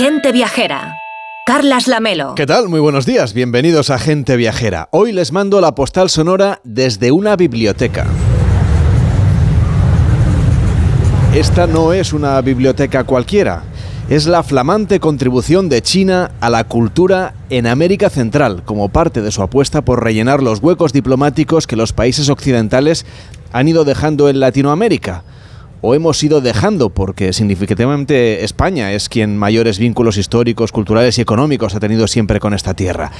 Gente Viajera. Carlas Lamelo. ¿Qué tal? Muy buenos días. Bienvenidos a Gente Viajera. Hoy les mando la postal sonora desde una biblioteca. Esta no es una biblioteca cualquiera. Es la flamante contribución de China a la cultura en América Central, como parte de su apuesta por rellenar los huecos diplomáticos que los países occidentales han ido dejando en Latinoamérica o hemos ido dejando, porque significativamente España es quien mayores vínculos históricos, culturales y económicos ha tenido siempre con esta tierra.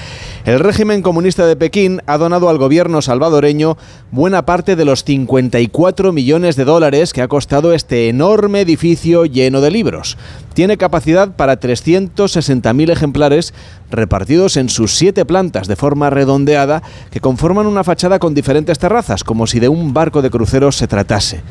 El régimen comunista de Pekín ha donado al gobierno salvadoreño buena parte de los 54 millones de dólares que ha costado este enorme edificio lleno de libros. Tiene capacidad para 360.000 ejemplares repartidos en sus siete plantas de forma redondeada que conforman una fachada con diferentes terrazas, como si de un barco de cruceros se tratase.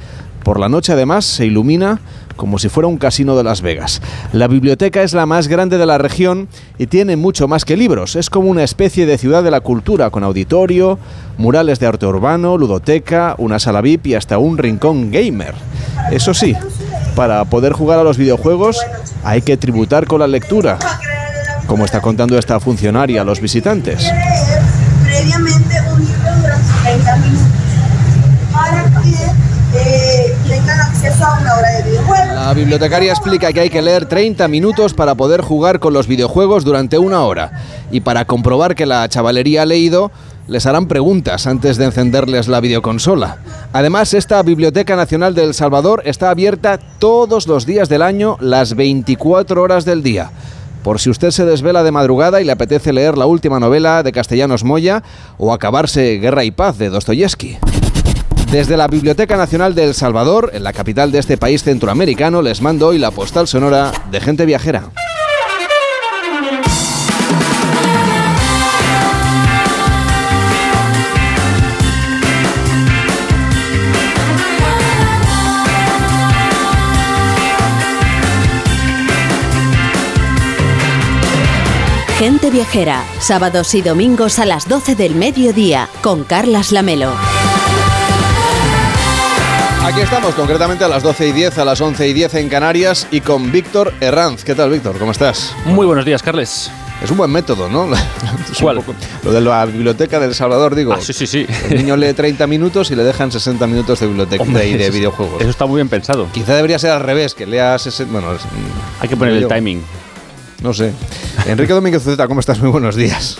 Por la noche además se ilumina como si fuera un casino de Las Vegas. La biblioteca es la más grande de la región y tiene mucho más que libros. Es como una especie de ciudad de la cultura con auditorio, murales de arte urbano, ludoteca, una sala VIP y hasta un rincón gamer. Eso sí, para poder jugar a los videojuegos hay que tributar con la lectura, como está contando esta funcionaria a los visitantes. La bibliotecaria explica que hay que leer 30 minutos para poder jugar con los videojuegos durante una hora. Y para comprobar que la chavalería ha leído, les harán preguntas antes de encenderles la videoconsola. Además, esta Biblioteca Nacional de El Salvador está abierta todos los días del año, las 24 horas del día. Por si usted se desvela de madrugada y le apetece leer la última novela de Castellanos Moya o acabarse Guerra y Paz de Dostoyevsky. Desde la Biblioteca Nacional de El Salvador, en la capital de este país centroamericano, les mando hoy la postal sonora de gente viajera. Gente Viajera, sábados y domingos a las 12 del mediodía, con Carlas Lamelo. Aquí estamos, concretamente a las 12 y 10, a las 11 y 10 en Canarias y con Víctor Herranz. ¿Qué tal, Víctor? ¿Cómo estás? Muy buenos días, Carles. Es un buen método, ¿no? ¿Cuál? lo de la biblioteca del Salvador, digo. Ah, sí, sí, sí. El niño lee 30 minutos y le dejan 60 minutos de biblioteca Hombre, de, de eso- videojuegos. Eso está muy bien pensado. Quizá debería ser al revés, que lea 60... Bueno, Hay que poner el yo. timing. No sé. Enrique Domínguez Zeta, ¿cómo estás? Muy buenos días.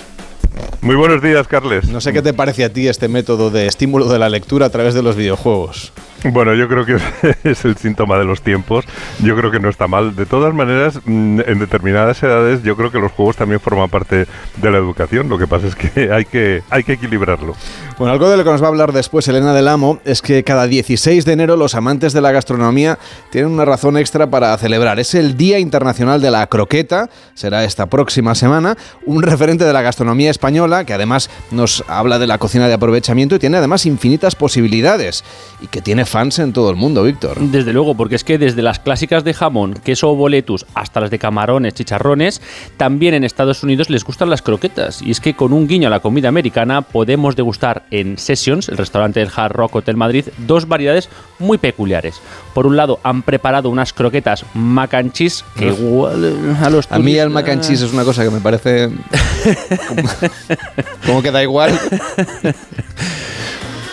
Muy buenos días, Carles. No sé qué te parece a ti este método de estímulo de la lectura a través de los videojuegos. Bueno, yo creo que es el síntoma de los tiempos. Yo creo que no está mal. De todas maneras, mm, en determinadas edades, yo creo que los juegos también forman parte de la educación. Lo que pasa es que hay que, hay que equilibrarlo. Bueno, algo de lo que nos va a hablar después Elena del Amo es que cada 16 de enero los amantes de la gastronomía tienen una razón extra para celebrar. Es el Día Internacional de la Croqueta, será esta próxima semana, un referente de la gastronomía española que además nos habla de la cocina de aprovechamiento y tiene además infinitas posibilidades y que tiene fans en todo el mundo, Víctor. Desde luego, porque es que desde las clásicas de jamón, queso o boletus, hasta las de camarones, chicharrones, también en Estados Unidos les gustan las croquetas. Y es que con un guiño a la comida americana podemos degustar en Sessions, el restaurante del Hard Rock Hotel Madrid, dos variedades muy peculiares. Por un lado, han preparado unas croquetas mac and cheese que igual a los A mí el turistas- mac and cheese es una cosa que me parece como, como que da igual.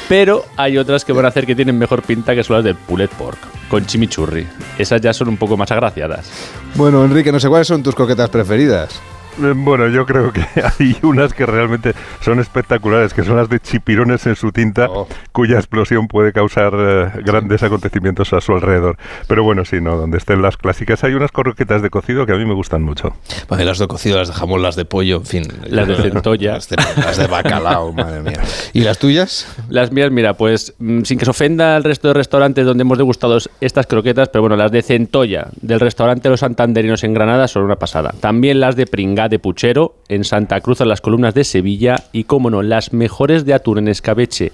Pero hay otras que van a hacer que tienen mejor pinta que son las del pulled pork, con chimichurri. Esas ya son un poco más agraciadas. Bueno, Enrique, no sé cuáles son tus croquetas preferidas. Eh, Bueno, yo creo que hay unas que realmente son espectaculares, que son las de chipirones en su tinta, Oh. cuya explosión puede causar eh, grandes acontecimientos a su alrededor. Pero bueno, sí, no, donde estén las clásicas. Hay unas croquetas de cocido que a mí me gustan mucho. Las de cocido, las de jamón, las de pollo, en fin. Las de centolla. Las de, las de bacalao, madre mía. ¿Y las tuyas? Las mías, mira, pues mm, sin que se ofenda al resto de restaurantes donde hemos degustado estas croquetas, pero bueno, las de centolla del restaurante Los Santanderinos en Granada son una pasada. También las de de puchero en Santa Cruz, en las columnas de Sevilla y, como no, las mejores de atún en escabeche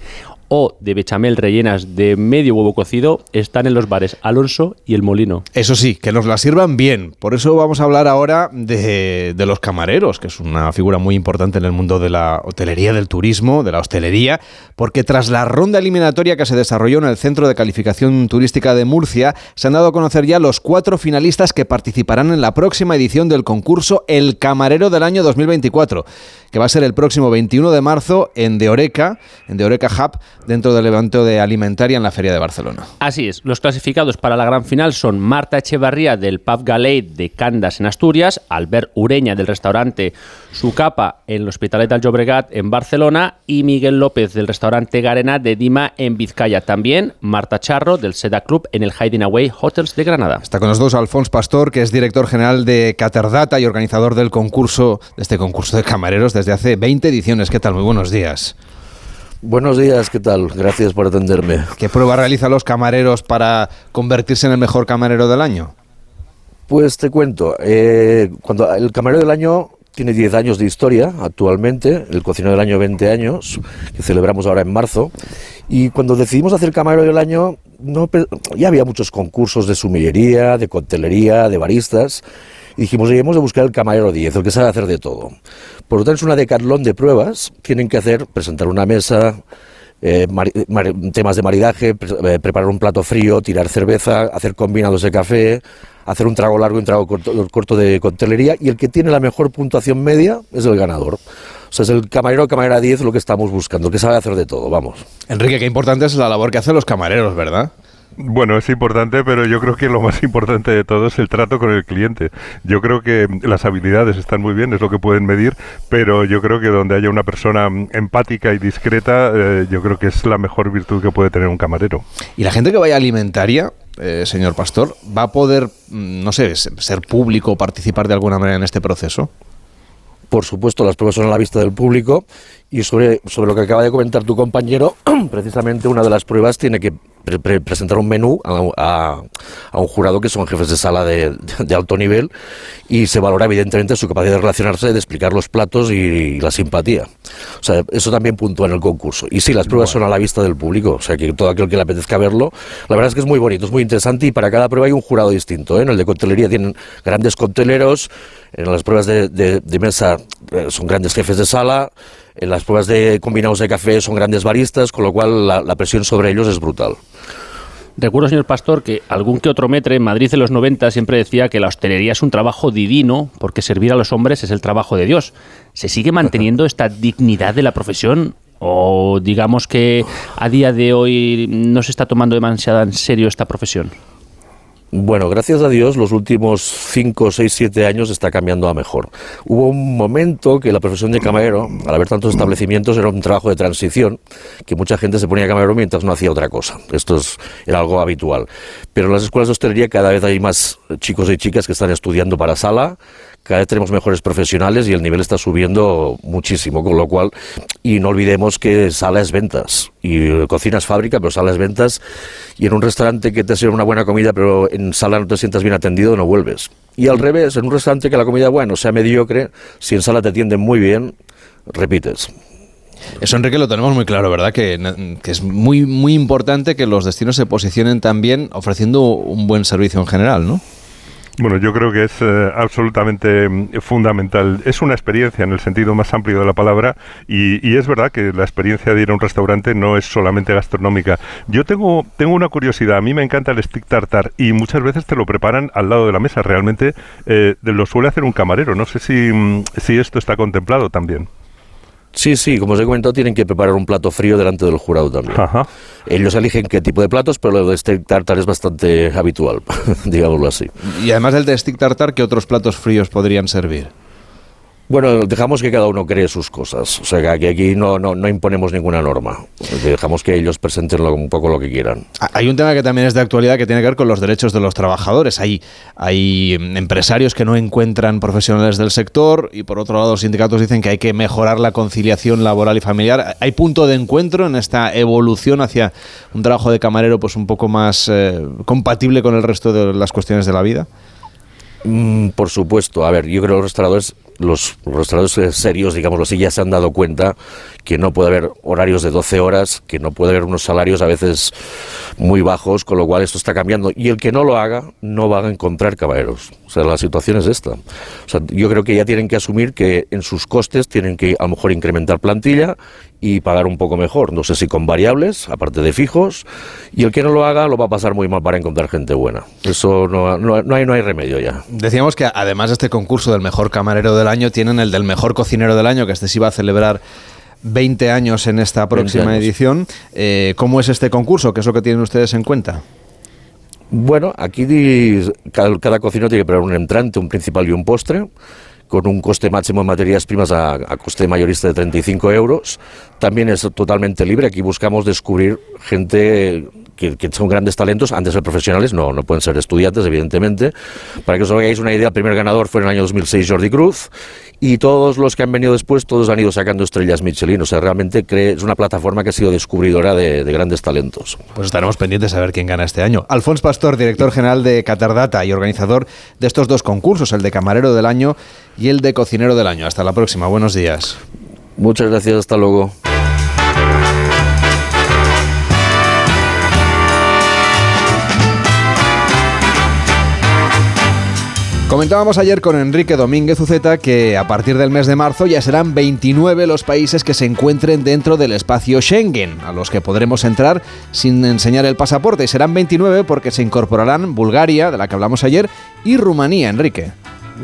o de bechamel rellenas de medio huevo cocido están en los bares Alonso y El Molino. Eso sí, que nos la sirvan bien. Por eso vamos a hablar ahora de, de los camareros, que es una figura muy importante en el mundo de la hotelería, del turismo, de la hostelería, porque tras la ronda eliminatoria que se desarrolló en el Centro de Calificación Turística de Murcia, se han dado a conocer ya los cuatro finalistas que participarán en la próxima edición del concurso El Camarero del año 2024, que va a ser el próximo 21 de marzo en De Oreca, en De Oreca Hub, dentro del evento de Alimentaria en la Feria de Barcelona. Así es, los clasificados para la gran final son Marta Echevarría del Pub Galeit de Candas en Asturias, Albert Ureña del restaurante Su Capa en el Hospitalet del Llobregat en Barcelona y Miguel López del restaurante Garena de Dima en Vizcaya. También Marta Charro del Seda Club en el Hiding Away Hotels de Granada. Está con nosotros Alfonso Pastor, que es director general de Caterdata y organizador del concurso, de este concurso de camareros desde hace 20 ediciones. ¿Qué tal? Muy buenos días. Buenos días, ¿qué tal? Gracias por atenderme. ¿Qué prueba realizan los camareros para convertirse en el mejor camarero del año? Pues te cuento, eh, cuando el camarero del año tiene 10 años de historia actualmente, el cocinero del año 20 años, que celebramos ahora en marzo, y cuando decidimos hacer camarero del año, no, ya había muchos concursos de sumillería, de coctelería, de baristas, y dijimos, hemos de buscar el camarero 10, el que sabe hacer de todo. Por lo tanto, es una decatlón de pruebas. Tienen que hacer, presentar una mesa, eh, temas de maridaje, eh, preparar un plato frío, tirar cerveza, hacer combinados de café, hacer un trago largo y un trago corto, corto de coctelería. Y el que tiene la mejor puntuación media es el ganador. O sea, es el camarero o camarera 10 lo que estamos buscando, el que sabe hacer de todo, vamos. Enrique, qué importante es la labor que hacen los camareros, ¿verdad? Bueno, es importante, pero yo creo que lo más importante de todo es el trato con el cliente. Yo creo que las habilidades están muy bien, es lo que pueden medir, pero yo creo que donde haya una persona empática y discreta, eh, yo creo que es la mejor virtud que puede tener un camarero. Y la gente que vaya a alimentaria, eh, señor Pastor, ¿va a poder, mm, no sé, ser público o participar de alguna manera en este proceso? Por supuesto, las pruebas son a la vista del público y sobre, sobre lo que acaba de comentar tu compañero, precisamente una de las pruebas tiene que presentar un menú a, un jurado que son jefes de sala de, alto nivel y se valora evidentemente su capacidad de relacionarse, de explicar los platos y, la simpatía. O sea, eso también puntúa en el concurso. Y sí, las pruebas son a la vista del público, o sea que todo aquel que le apetezca verlo, la verdad es que es muy bonito, es muy interesante y para cada prueba hay un jurado distinto. ¿eh? En el de coctelería tienen grandes cocteleros, en las pruebas de, de mesa eh, son grandes jefes de sala, en las pruebas de combinados de café son grandes baristas, con lo cual la, presión sobre ellos es brutal. Recuerdo, señor Pastor, que algún que otro metre en Madrid en los 90 siempre decía que la hostelería es un trabajo divino porque servir a los hombres es el trabajo de Dios. ¿Se sigue manteniendo esta dignidad de la profesión? ¿O digamos que a día de hoy no se está tomando demasiado en serio esta profesión? Bueno, gracias a Dios, los últimos 5, 6, 7 años está cambiando a mejor. Hubo un momento que la profesión de camarero, al haber tantos establecimientos, era un trabajo de transición, que mucha gente se ponía camarero mientras no hacía otra cosa. Esto era algo habitual. Pero en las escuelas de hostelería cada vez hay más chicos y chicas que están estudiando para sala, cada vez tenemos mejores profesionales y el nivel está subiendo muchísimo, con lo cual, y no olvidemos que sala es ventas, y cocina es fábrica, pero sala es ventas, y en un restaurante que te sirve una buena comida, pero en sala no te sientas bien atendido, no vuelves. Y al revés, en un restaurante que la comida, bueno, sea mediocre, si en sala te atienden muy bien, repites. Eso, Enrique, lo tenemos muy claro, ¿verdad? Que, que, es muy, muy importante que los destinos se posicionen también ofreciendo un buen servicio en general, ¿no? Bueno, yo creo que es eh, absolutamente mm, fundamental. Es una experiencia en el sentido más amplio de la palabra y, es verdad que la experiencia de ir a un restaurante no es solamente gastronómica. Yo tengo, tengo una curiosidad. A mí me encanta el stick tartar y muchas veces te lo preparan al lado de la mesa. Realmente eh, lo suele hacer un camarero. No sé si, mm, si esto está contemplado también. Sí, sí, como os he comentado, tienen que preparar un plato frío delante del jurado también. Ellos eligen qué tipo de platos, pero lo de stick tartar es bastante habitual, digámoslo así. Y además del de stick tartar, ¿qué otros platos fríos podrían servir? Bueno, dejamos que cada uno cree sus cosas. O sea, que aquí no, no, no imponemos ninguna norma. Dejamos que ellos presenten un poco lo que quieran. Ah, hay un tema que también es de actualidad que tiene que ver con los derechos de los trabajadores. Hay, hay empresarios que no encuentran profesionales del sector y por otro lado los sindicatos dicen que hay que mejorar la conciliación laboral y familiar. ¿Hay punto de encuentro en esta evolución hacia un trabajo de camarero pues un poco más eh, compatible con el resto de las cuestiones de la vida? Mm, por supuesto. A ver, yo creo que los restauradores los restauradores serios, digámoslo así, ya se han dado cuenta que no puede haber horarios de 12 horas, que no puede haber unos salarios a veces muy bajos, con lo cual esto está cambiando. Y el que no lo haga, no va a encontrar caballeros. O sea, la situación es esta. O sea, yo creo que ya tienen que asumir que en sus costes tienen que a lo mejor incrementar plantilla y pagar un poco mejor. No sé si con variables, aparte de fijos, y el que no lo haga lo va a pasar muy mal para encontrar gente buena. Eso no, no, no, hay, no hay remedio ya. Decíamos que además de este concurso del mejor camarero del año, tienen el del mejor cocinero del año, que este sí va a celebrar 20 años en esta próxima edición. Eh, ¿Cómo es este concurso? ¿Qué es lo que tienen ustedes en cuenta? Bueno, aquí cada, cada cocinero tiene que preparar un entrante, un principal y un postre con un coste máximo de materias primas a, a, coste mayorista de 35 euros. También es totalmente libre. Aquí buscamos descubrir gente que, que, son grandes talentos, antes de ser profesionales, no, no pueden ser estudiantes, evidentemente. Para que os hagáis una idea, el primer ganador fue en el año 2006 Jordi Cruz, y todos los que han venido después, todos han ido sacando estrellas Michelin. O sea, realmente cree, es una plataforma que ha sido descubridora de, de, grandes talentos. Pues estaremos pendientes a ver quién gana este año. Alfonso Pastor, director general de Catardata y organizador de estos dos concursos, el de camarero del año y el de cocinero del año. Hasta la próxima. Buenos días. Muchas gracias. Hasta luego. Comentábamos ayer con Enrique Domínguez Uceta que a partir del mes de marzo ya serán 29 los países que se encuentren dentro del espacio Schengen, a los que podremos entrar sin enseñar el pasaporte. Y serán 29 porque se incorporarán Bulgaria, de la que hablamos ayer, y Rumanía, Enrique.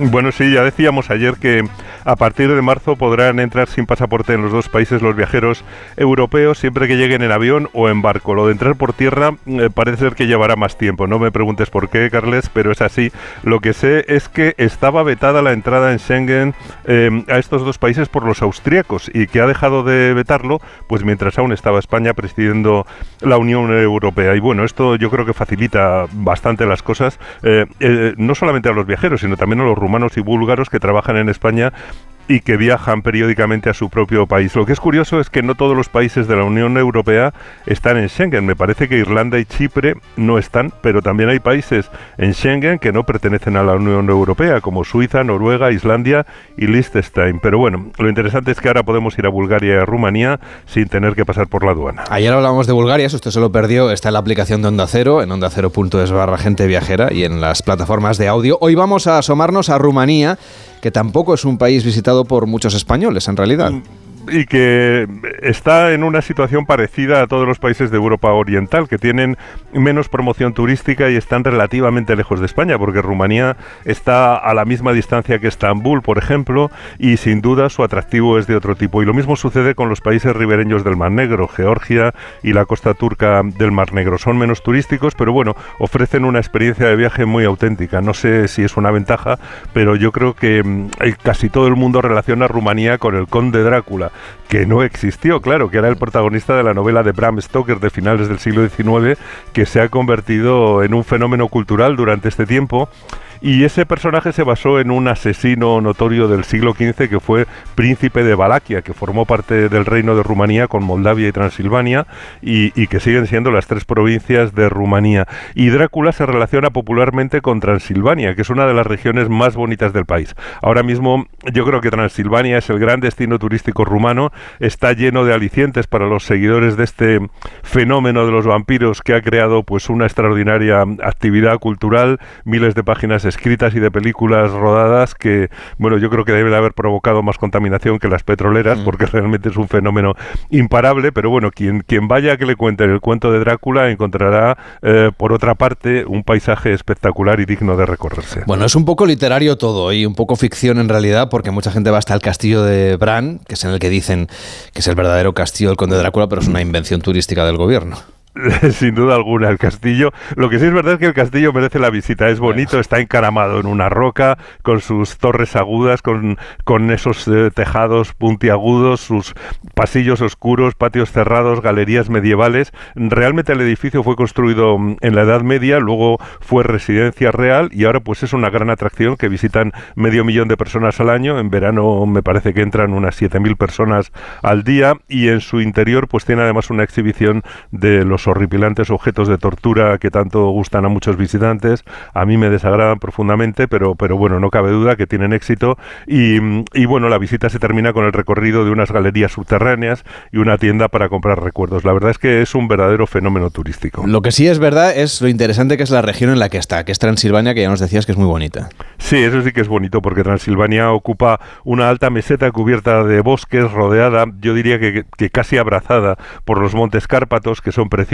Bueno, sí, ya decíamos ayer que a partir de marzo podrán entrar sin pasaporte en los dos países los viajeros europeos siempre que lleguen en avión o en barco. Lo de entrar por tierra eh, parece ser que llevará más tiempo. No me preguntes por qué, Carles, pero es así. Lo que sé es que estaba vetada la entrada en Schengen eh, a estos dos países por los austríacos y que ha dejado de vetarlo pues mientras aún estaba España presidiendo la Unión Europea. Y bueno, esto yo creo que facilita bastante las cosas, eh, no solamente a los viajeros, sino también a los rumanos y búlgaros que trabajan en España y que viajan periódicamente a su propio país. Lo que es curioso es que no todos los países de la Unión Europea están en Schengen. Me parece que Irlanda y Chipre no están, pero también hay países en Schengen que no pertenecen a la Unión Europea, como Suiza, Noruega, Islandia y Liechtenstein. Pero bueno, lo interesante es que ahora podemos ir a Bulgaria y a Rumanía sin tener que pasar por la aduana. Ayer hablábamos de Bulgaria, si usted se lo perdió, está en la aplicación de Onda Cero, en onda cero.es barra gente viajera y en las plataformas de audio. Hoy vamos a asomarnos a Rumanía que tampoco es un país visitado por muchos españoles en realidad y que está en una situación parecida a todos los países de Europa Oriental, que tienen menos promoción turística y están relativamente lejos de España, porque Rumanía está a la misma distancia que Estambul, por ejemplo, y sin duda su atractivo es de otro tipo. Y lo mismo sucede con los países ribereños del Mar Negro, Georgia y la costa turca del Mar Negro. Son menos turísticos, pero bueno, ofrecen una experiencia de viaje muy auténtica. No sé si es una ventaja, pero yo creo que mm, casi todo el mundo relaciona Rumanía con el conde Drácula que no existió, claro, que era el protagonista de la novela de Bram Stoker de finales del siglo XIX, que se ha convertido en un fenómeno cultural durante este tiempo y ese personaje se basó en un asesino notorio del siglo XV que fue príncipe de Valaquia, que formó parte del reino de Rumanía con Moldavia y Transilvania y, y, que siguen siendo las tres provincias de Rumanía. Y Drácula se relaciona popularmente con Transilvania, que es una de las regiones más bonitas del país. Ahora mismo yo creo que Transilvania es el gran destino turístico rumano, está lleno de alicientes para los seguidores de este fenómeno de los vampiros que ha creado pues una extraordinaria actividad cultural, miles de páginas escritas y de películas rodadas que, bueno, yo creo que deben haber provocado más contaminación que las petroleras, mm. porque realmente es un fenómeno imparable, pero bueno, quien, quien vaya a que le cuenten el cuento de Drácula encontrará, eh, por otra parte, un paisaje espectacular y digno de recorrerse. Bueno, es un poco literario todo y un poco ficción en realidad, porque mucha gente va hasta el castillo de Bran, que es en el que dicen que es el verdadero castillo del conde Drácula, pero es una invención turística del gobierno. Sin duda alguna, el castillo. Lo que sí es verdad es que el castillo merece la visita. Es bonito, está encaramado en una roca, con sus torres agudas, con, con esos eh, tejados puntiagudos, sus pasillos oscuros, patios cerrados, galerías medievales. Realmente el edificio fue construido mm, en la Edad Media, luego fue residencia real y ahora pues es una gran atracción que visitan medio millón de personas al año. En verano me parece que entran unas 7.000 personas al día y en su interior pues tiene además una exhibición de los horripilantes objetos de tortura que tanto gustan a muchos visitantes. A mí me desagradan profundamente, pero, pero bueno, no cabe duda que tienen éxito. Y, y bueno, la visita se termina con el recorrido de unas galerías subterráneas y una tienda para comprar recuerdos. La verdad es que es un verdadero fenómeno turístico. Lo que sí es verdad es lo interesante que es la región en la que está, que es Transilvania, que ya nos decías que es muy bonita. Sí, eso sí que es bonito, porque Transilvania ocupa una alta meseta cubierta de bosques, rodeada, yo diría que, que casi abrazada por los montes Cárpatos, que son preciosos,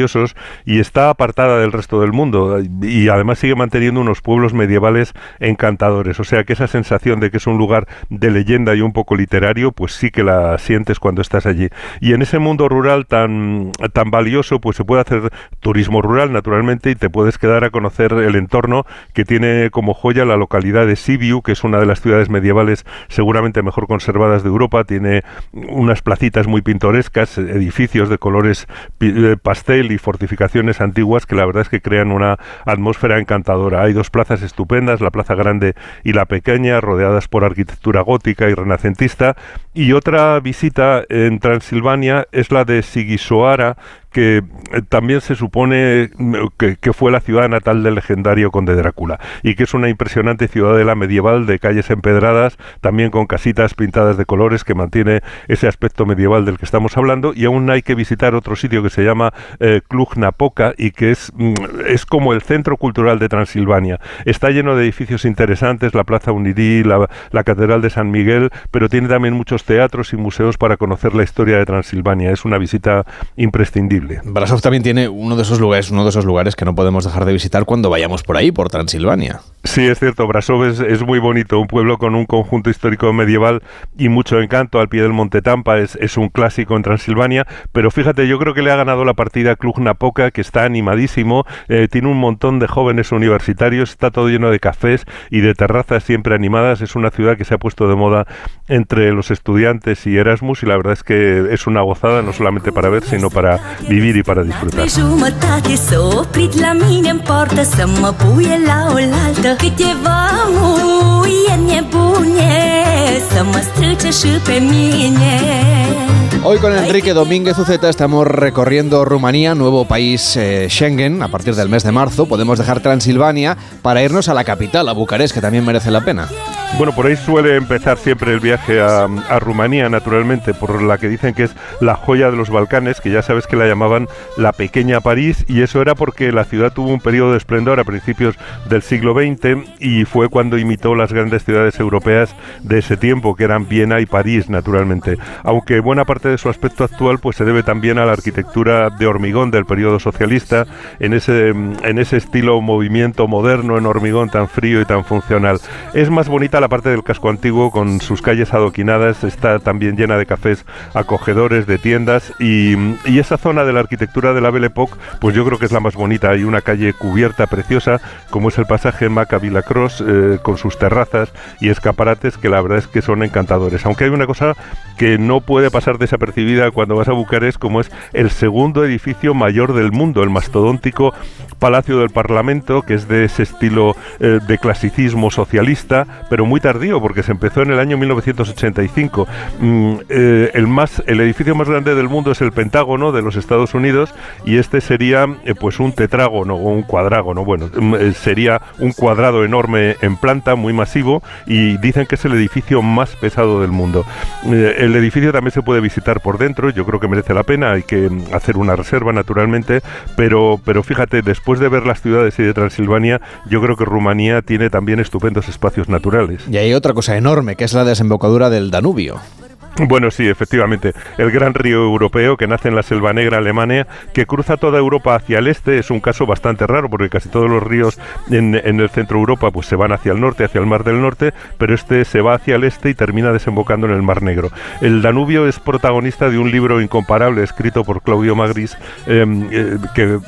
y está apartada del resto del mundo. Y además sigue manteniendo unos pueblos medievales encantadores. O sea que esa sensación de que es un lugar de leyenda y un poco literario, pues sí que la sientes cuando estás allí. Y en ese mundo rural tan, tan valioso, pues se puede hacer turismo rural, naturalmente, y te puedes quedar a conocer el entorno que tiene como joya la localidad de Sibiu, que es una de las ciudades medievales seguramente mejor conservadas de Europa. Tiene unas placitas muy pintorescas, edificios de colores eh, y fortificaciones antiguas que la verdad es que crean una atmósfera encantadora. Hay dos plazas estupendas, la Plaza Grande y la Pequeña, rodeadas por arquitectura gótica y renacentista. Y otra visita en Transilvania es la de Sigisoara, que eh, también se supone mm, que, fue la ciudad natal del legendario conde Drácula y que es una impresionante ciudadela medieval de calles empedradas, también con casitas pintadas de colores que mantiene ese aspecto medieval del que estamos hablando y aún hay que visitar otro sitio que se llama eh, Cluj-Napoca y que es, mm, es como el centro cultural de Transilvania. Está lleno de edificios interesantes, la Plaza Unirí, la, la Catedral de San Miguel, pero tiene también muchos teatros y museos para conocer la historia de Transilvania. Es una visita imprescindible. Brasov también tiene uno de esos lugares, uno de esos lugares que no podemos dejar de visitar cuando vayamos por ahí, por Transilvania. Sí, es cierto, Brasov es, muy bonito, un pueblo con un conjunto histórico medieval y mucho encanto al pie del Monte Tampa, es, un clásico en Transilvania, pero fíjate, yo creo que le ha ganado la partida Cluj Napoca, que está animadísimo, eh, tiene un montón de jóvenes universitarios, está todo lleno de cafés y de terrazas siempre animadas, es una ciudad que se ha puesto de moda entre los estudiantes y Erasmus y la verdad es que es una gozada no solamente para ver, sino para vivir y para disfrutar. Hoy con Enrique Domínguez Uceta estamos recorriendo Rumanía, nuevo país eh, Schengen, a partir del mes de marzo. Podemos dejar Transilvania para irnos a la capital, a Bucarest, que también merece la pena. Bueno, por ahí suele empezar siempre el viaje a, Rumanía, naturalmente, por la que dicen que es la joya de los Balcanes, que ya sabes que la llamaban la pequeña París, y eso era porque la ciudad tuvo un periodo de esplendor a principios del siglo XX y fue cuando imitó las grandes ciudades europeas de ese tiempo, que eran Viena y París, naturalmente. Aunque buena parte de su aspecto actual pues se debe también a la arquitectura de hormigón del periodo socialista, en ese, en ese estilo movimiento moderno en hormigón tan frío y tan funcional. Es más bonita la parte del casco antiguo con sus calles adoquinadas, está también llena de cafés acogedores, de tiendas y, esa zona de la arquitectura de la Belle Époque, pues yo creo que es la más bonita. Hay una calle cubierta preciosa, como es el pasaje Maca Villa Cross, eh, con sus terrazas y escaparates que la verdad es que son encantadores. Aunque hay una cosa que no puede pasar desapercibida cuando vas a Bucarest, como es el segundo edificio mayor del mundo, el mastodóntico Palacio del Parlamento, que es de ese estilo eh, de clasicismo socialista, pero muy tardío, porque se empezó en el año 1985. Mm, eh, el, más, el edificio más grande del mundo es el Pentágono de los Estados Unidos y este sería eh, pues un tetrágono o un cuadrágono. Bueno, mm, sería un cuadrado enorme en planta, muy masivo, y dicen que es el edificio más pesado del mundo. el edificio también se puede visitar por dentro, yo creo que merece la pena, hay que mm, hacer una reserva naturalmente, pero, pero fíjate, después de ver las ciudades y de Transilvania, yo creo que Rumanía tiene también estupendos espacios naturales. Y hay otra cosa enorme, que es la desembocadura del Danubio. Bueno, sí, efectivamente. El gran río europeo que nace en la Selva Negra Alemania, que cruza toda Europa hacia el este, es un caso bastante raro porque casi todos los ríos en, el centro de Europa pues se van hacia el norte, hacia el Mar del Norte, pero este se va hacia el este y termina desembocando en el Mar Negro. El Danubio es protagonista de un libro incomparable escrito por Claudio Magris em, eh, que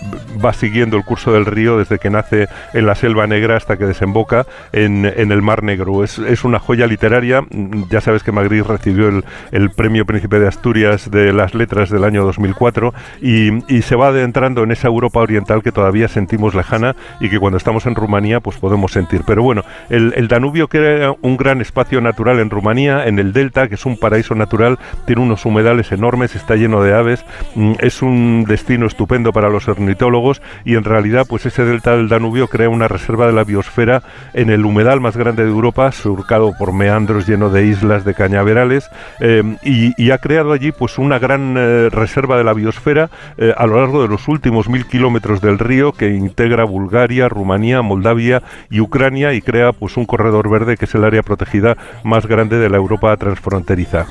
va siguiendo el curso del río desde que nace en la Selva Negra hasta que desemboca en, el Mar Negro. Es, es una joya literaria. Ya sabes que Magris recibió el el Premio Príncipe de Asturias de las Letras del año 2004 y, se va adentrando en esa Europa oriental que todavía sentimos lejana y que cuando estamos en Rumanía pues podemos sentir. Pero bueno, el, Danubio crea un gran espacio natural en Rumanía, en el delta, que es un paraíso natural, tiene unos humedales enormes, está lleno de aves, mm, es un destino estupendo para los ornitólogos y en realidad pues ese delta del Danubio crea una reserva de la biosfera en el humedal más grande de Europa, surcado por meandros lleno de islas de cañaverales y, ha creado allí pues una gran eh, reserva de la biosfera eh, a lo largo de los últimos mil kilómetros del río que integra Bulgaria, Rumanía, Moldavia y Ucrania y crea pues un corredor verde que es el área protegida más grande de la Europa transfronteriza.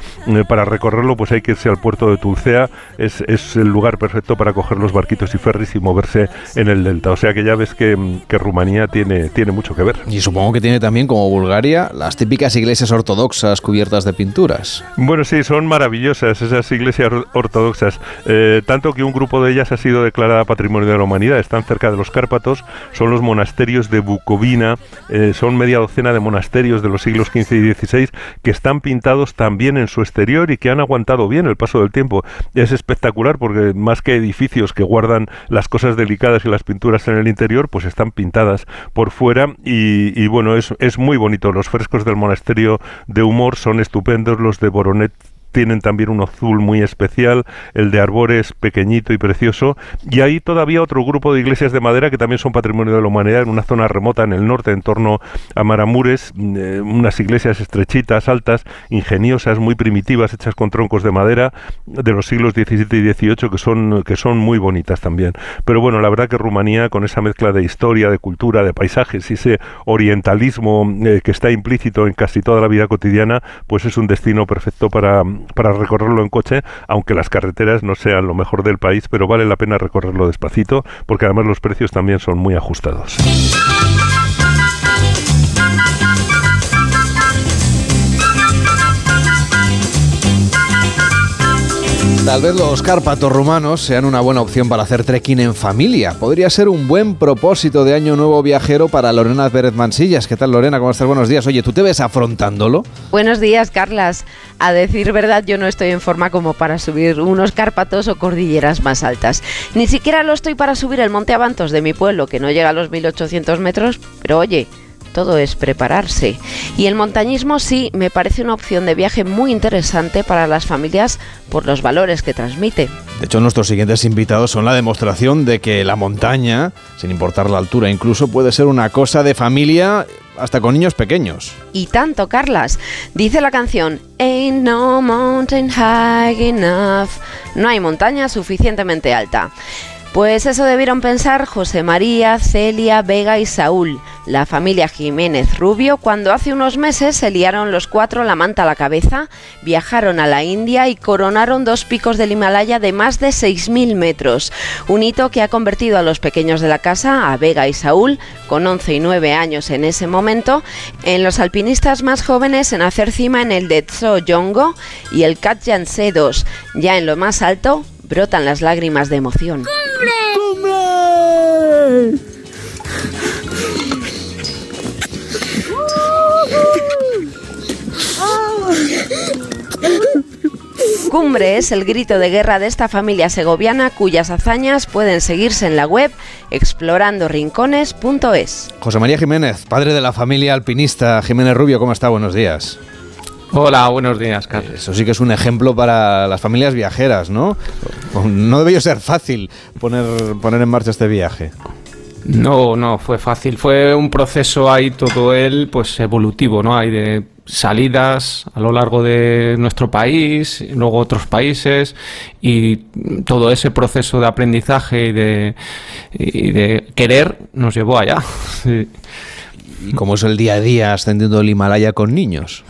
para recorrerlo pues hay que irse al puerto de Tulcea, es, es el lugar perfecto para coger los barquitos y ferries y moverse en el delta. O sea que ya ves que, que Rumanía tiene, tiene mucho que ver. Y supongo que tiene también, como Bulgaria, las típicas iglesias ortodoxas cubiertas de pinturas. Bueno, sí, son maravillosas esas iglesias ortodoxas. Eh, tanto que un grupo de ellas ha sido declarada Patrimonio de la Humanidad. Están cerca de los Cárpatos, son los monasterios de Bucovina, eh, son media docena de monasterios de los siglos XV y XVI que están pintados también en su exterior y que han aguantado bien el paso del tiempo. Es espectacular porque más que edificios que guardan las cosas delicadas y las pinturas en el interior, pues están pintadas por fuera y, bueno, es, es muy bonito. Los frescos del monasterio de Humor son estupendos, los de coronet tienen también un azul muy especial, el de Arbores pequeñito y precioso, y hay todavía otro grupo de iglesias de madera que también son patrimonio de la humanidad en una zona remota en el norte, en torno a Maramures, mm, eh, unas iglesias estrechitas, altas, ingeniosas, muy primitivas, hechas con troncos de madera de los siglos XVII y XVIII que son, que son muy bonitas también. Pero bueno, la verdad que Rumanía, con esa mezcla de historia, de cultura, de paisajes y ese orientalismo eh, que está implícito en casi toda la vida cotidiana, pues es un destino perfecto para, para recorrerlo en coche, aunque las carreteras no sean lo mejor del país, pero vale la pena recorrerlo despacito, porque además los precios también son muy ajustados. Tal vez los Cárpatos rumanos sean una buena opción para hacer trekking en familia. Podría ser un buen propósito de año nuevo viajero para Lorena Pérez Mansillas. ¿Qué tal, Lorena? ¿Cómo estás? Buenos días. Oye, ¿tú te ves afrontándolo? Buenos días, Carlas. A decir verdad, yo no estoy en forma como para subir unos Cárpatos o cordilleras más altas. Ni siquiera lo estoy para subir el Monte Avantos de mi pueblo, que no llega a los 1800 metros, pero oye todo es prepararse. Y el montañismo sí me parece una opción de viaje muy interesante para las familias por los valores que transmite. De hecho, nuestros siguientes invitados son la demostración de que la montaña, sin importar la altura incluso, puede ser una cosa de familia hasta con niños pequeños. Y tanto, Carlas. Dice la canción, Ain't no mountain high enough. No hay montaña suficientemente alta. Pues eso debieron pensar José María, Celia, Vega y Saúl, la familia Jiménez Rubio, cuando hace unos meses se liaron los cuatro la manta a la cabeza, viajaron a la India y coronaron dos picos del Himalaya de más de 6.000 metros. Un hito que ha convertido a los pequeños de la casa, a Vega y Saúl, con 11 y 9 años en ese momento, en los alpinistas más jóvenes en hacer cima en el de Yongo y el Katjan C2. Ya en lo más alto, brotan las lágrimas de emoción. Cumbre es el grito de guerra de esta familia segoviana cuyas hazañas pueden seguirse en la web explorandorincones.es. José María Jiménez, padre de la familia alpinista Jiménez Rubio, ¿cómo está? Buenos días. Hola, buenos días, Carlos. Eso sí que es un ejemplo para las familias viajeras, ¿no? No debió ser fácil poner, poner en marcha este viaje. No, no, fue fácil. Fue un proceso ahí todo él, pues evolutivo, ¿no? Hay de salidas a lo largo de nuestro país, luego otros países y todo ese proceso de aprendizaje y de, y de querer nos llevó allá. ¿Y cómo es el día a día ascendiendo el Himalaya con niños?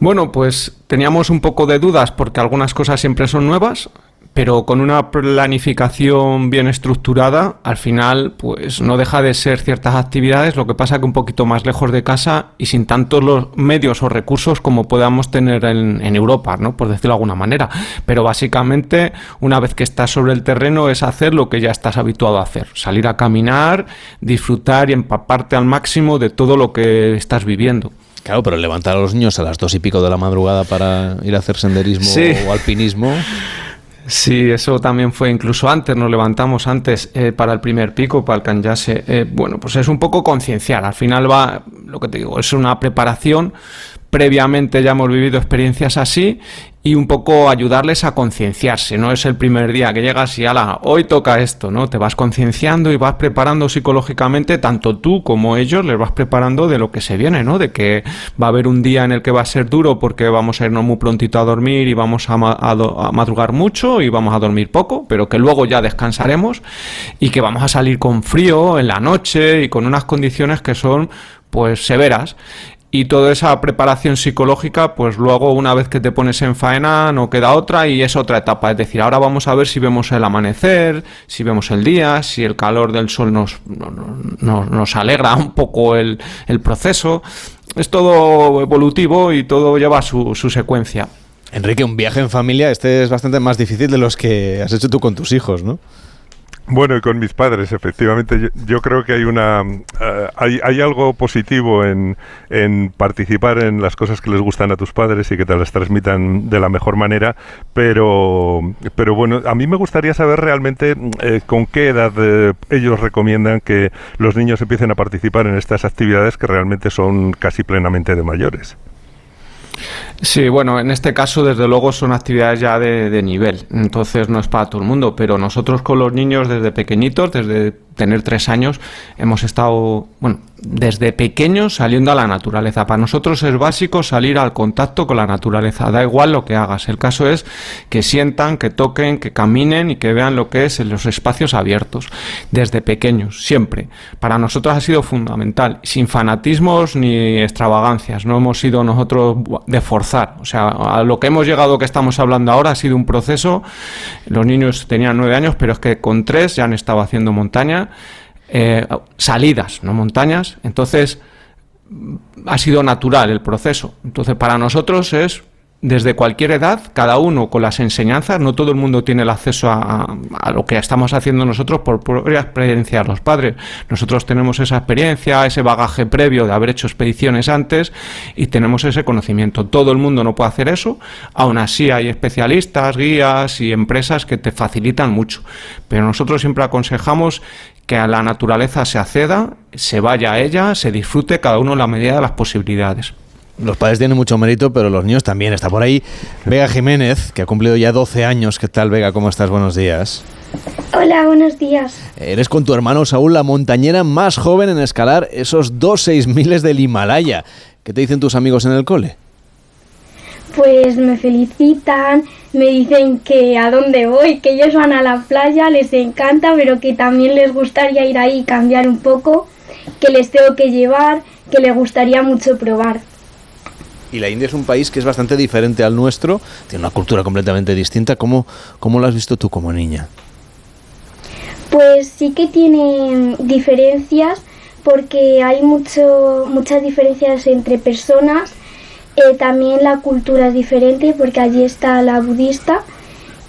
Bueno, pues teníamos un poco de dudas porque algunas cosas siempre son nuevas, pero con una planificación bien estructurada, al final, pues no deja de ser ciertas actividades, lo que pasa que un poquito más lejos de casa y sin tantos los medios o recursos como podamos tener en, en, Europa, ¿no? Por decirlo de alguna manera. Pero básicamente, una vez que estás sobre el terreno, es hacer lo que ya estás habituado a hacer. Salir a caminar, disfrutar y empaparte al máximo de todo lo que estás viviendo. Claro, pero levantar a los niños a las dos y pico de la madrugada para ir a hacer senderismo o alpinismo. Sí, eso también fue incluso antes, nos levantamos antes eh, para el primer pico, para el Canyase. Eh, bueno, pues es un poco concienciar. Al final va, lo que te digo, es una preparación previamente ya hemos vivido experiencias así y un poco ayudarles a concienciarse. No es el primer día que llegas y ala, hoy toca esto, ¿no? Te vas concienciando y vas preparando psicológicamente, tanto tú como ellos, les vas preparando de lo que se viene, ¿no? De que va a haber un día en el que va a ser duro porque vamos a irnos muy prontito a dormir y vamos a, a madrugar mucho y vamos a dormir poco, pero que luego ya descansaremos y que vamos a salir con frío en la noche y con unas condiciones que son pues severas y toda esa preparación psicológica, pues luego una vez que te pones en faena no queda otra y es otra etapa. Es decir, ahora vamos a ver si vemos el amanecer, si vemos el día, si el calor del sol nos, nos, alegra un poco el, proceso. Es todo evolutivo y todo lleva su, su secuencia. Enrique, un viaje en familia, este es bastante más difícil de los que has hecho tú con tus hijos, ¿no? Bueno, y con mis padres, efectivamente, yo, creo que hay una eh, hay, hay, algo positivo en, en, participar en las cosas que les gustan a tus padres y que te las transmitan de la mejor manera, pero, pero bueno, a mí me gustaría saber realmente eh, con qué edad eh, ellos recomiendan que los niños empiecen a participar en estas actividades que realmente son casi plenamente de mayores. Sí, bueno, en este caso desde luego son actividades ya de, nivel, entonces no es para todo el mundo, pero nosotros con los niños desde pequeñitos, desde tener tres años, hemos estado, bueno, desde pequeños saliendo a la naturaleza. Para nosotros es básico salir al contacto con la naturaleza, da igual lo que hagas. El caso es que sientan, que toquen, que caminen y que vean lo que es en los espacios abiertos, desde pequeños, siempre. Para nosotros ha sido fundamental, sin fanatismos ni extravagancias. No hemos sido nosotros de forzar. O sea, a lo que hemos llegado que estamos hablando ahora ha sido un proceso. Los niños tenían nueve años, pero es que con tres ya han estado haciendo montaña eh, salidas, no montañas. Entonces, ha sido natural el proceso. Entonces, para nosotros es desde cualquier edad, cada uno con las enseñanzas, no todo el mundo tiene el acceso a, lo que estamos haciendo nosotros por propia experiencia de los padres. Nosotros tenemos esa experiencia, ese bagaje previo de haber hecho expediciones antes y tenemos ese conocimiento. Todo el mundo no puede hacer eso, aún así hay especialistas, guías y empresas que te facilitan mucho. Pero nosotros siempre aconsejamos que a la naturaleza se acceda, se vaya a ella, se disfrute cada uno en la medida de las posibilidades. Los padres tienen mucho mérito, pero los niños también. Está por ahí Vega Jiménez, que ha cumplido ya 12 años. ¿Qué tal, Vega? ¿Cómo estás? Buenos días. Hola, buenos días. Eres con tu hermano Saúl la montañera más joven en escalar esos dos seis miles del Himalaya. ¿Qué te dicen tus amigos en el cole? Pues me felicitan, me dicen que a dónde voy, que ellos van a la playa, les encanta, pero que también les gustaría ir ahí y cambiar un poco, que les tengo que llevar, que les gustaría mucho probar y la India es un país que es bastante diferente al nuestro, tiene una cultura completamente distinta. ¿Cómo, cómo lo has visto tú como niña? Pues sí que tiene diferencias porque hay mucho, muchas diferencias entre personas. Eh, también la cultura es diferente porque allí está la budista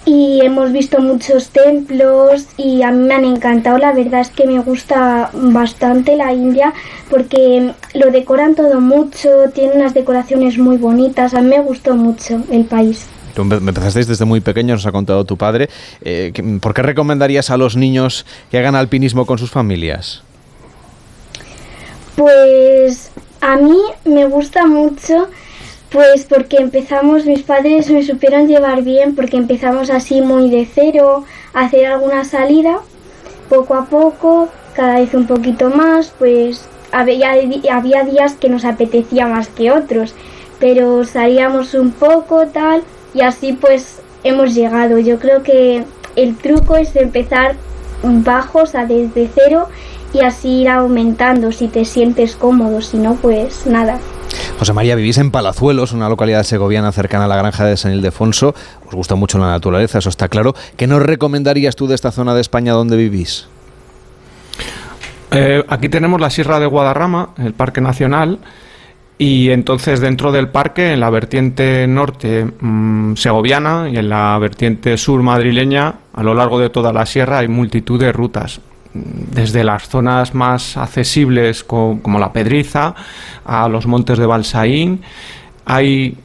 y hemos visto muchos templos y a mí me han encantado. La verdad es que me gusta bastante la India porque lo decoran todo mucho, tiene unas decoraciones muy bonitas. A mí me gustó mucho el país. Tú empezasteis desde muy pequeño, nos ha contado tu padre. Eh, ¿Por qué recomendarías a los niños que hagan alpinismo con sus familias? Pues a mí me gusta mucho pues porque empezamos, mis padres me supieron llevar bien porque empezamos así muy de cero, a hacer alguna salida, poco a poco, cada vez un poquito más, pues había, había días que nos apetecía más que otros, pero salíamos un poco tal y así pues hemos llegado. Yo creo que el truco es empezar bajos, a desde cero y así ir aumentando si te sientes cómodo, si no pues nada. José María, vivís en Palazuelos, una localidad segoviana cercana a la granja de San Ildefonso. Os gusta mucho la naturaleza, eso está claro. ¿Qué nos recomendarías tú de esta zona de España donde vivís? Eh, aquí tenemos la Sierra de Guadarrama, el Parque Nacional, y entonces dentro del parque, en la vertiente norte mm, segoviana y en la vertiente sur madrileña, a lo largo de toda la sierra hay multitud de rutas desde las zonas más accesibles como la Pedriza a los montes de Balsaín. Hay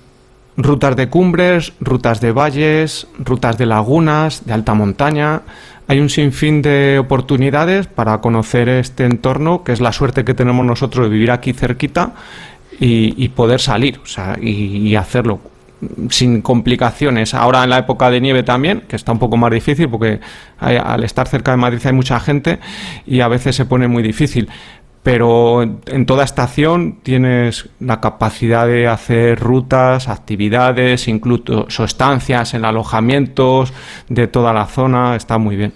rutas de cumbres, rutas de valles, rutas de lagunas, de alta montaña. Hay un sinfín de oportunidades para conocer este entorno, que es la suerte que tenemos nosotros de vivir aquí cerquita y, poder salir y hacerlo sin complicaciones. Ahora en la época de nieve también, que está un poco más difícil porque al estar cerca de Madrid hay mucha gente y a veces se pone muy difícil. Pero en toda estación tienes la capacidad de hacer rutas, actividades, incluso estancias en alojamientos de toda la zona. Está muy bien.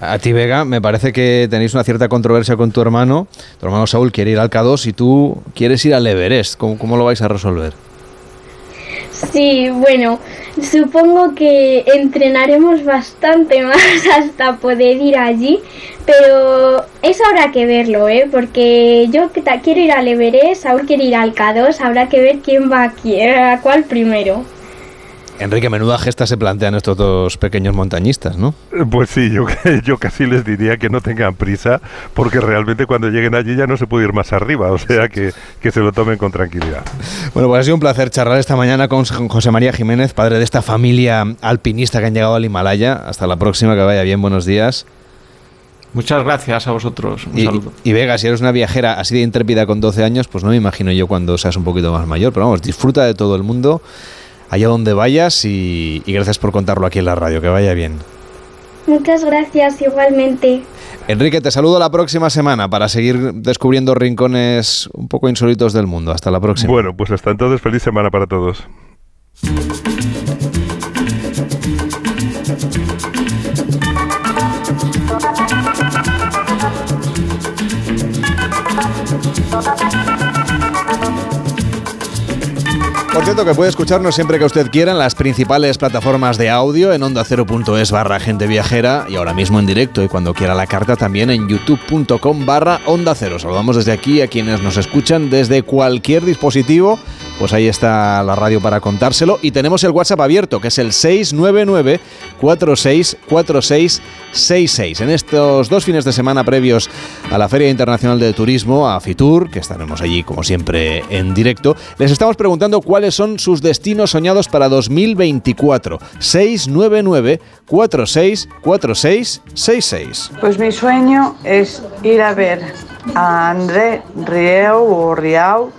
A ti, Vega, me parece que tenéis una cierta controversia con tu hermano. Tu hermano Saúl quiere ir al K2 y tú quieres ir al Everest. cómo lo vais a resolver? Sí, bueno, supongo que entrenaremos bastante más hasta poder ir allí, pero eso habrá que verlo, ¿eh? Porque yo quiero ir al Everest, Saúl quiere ir al K2, habrá que ver quién va aquí, a cuál primero. Enrique, menuda gesta se plantean estos dos pequeños montañistas, ¿no? Pues sí, yo, yo casi les diría que no tengan prisa, porque realmente cuando lleguen allí ya no se puede ir más arriba, o sea que, que se lo tomen con tranquilidad. Bueno, pues ha sido un placer charlar esta mañana con José María Jiménez, padre de esta familia alpinista que han llegado al Himalaya. Hasta la próxima, que vaya bien, buenos días. Muchas gracias a vosotros. Un y, saludo. Y Vega, si eres una viajera así de intrépida con 12 años, pues no me imagino yo cuando seas un poquito más mayor. Pero vamos, disfruta de todo el mundo allá donde vayas y, gracias por contarlo aquí en la radio. Que vaya bien. Muchas gracias, igualmente. Enrique, te saludo la próxima semana para seguir descubriendo rincones un poco insólitos del mundo. Hasta la próxima. Bueno, pues hasta entonces, feliz semana para todos. Por cierto, que puede escucharnos siempre que usted quiera en las principales plataformas de audio, en onda 0.es barra gente viajera y ahora mismo en directo y cuando quiera la carta también en youtube.com barra onda cero. Saludamos desde aquí a quienes nos escuchan desde cualquier dispositivo pues ahí está la radio para contárselo. Y tenemos el WhatsApp abierto, que es el 699 464666. En estos dos fines de semana previos a la Feria Internacional de Turismo, a Fitur, que estaremos allí como siempre en directo, les estamos preguntando cuáles son sus destinos soñados para 2024. 699 464666. Pues mi sueño es ir a ver a André Rieu o Riau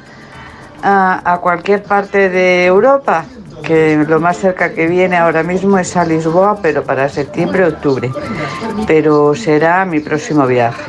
a, cualquier parte de Europa, que lo más cerca que viene ahora mismo es a Lisboa, pero para septiembre, octubre. Pero será mi próximo viaje.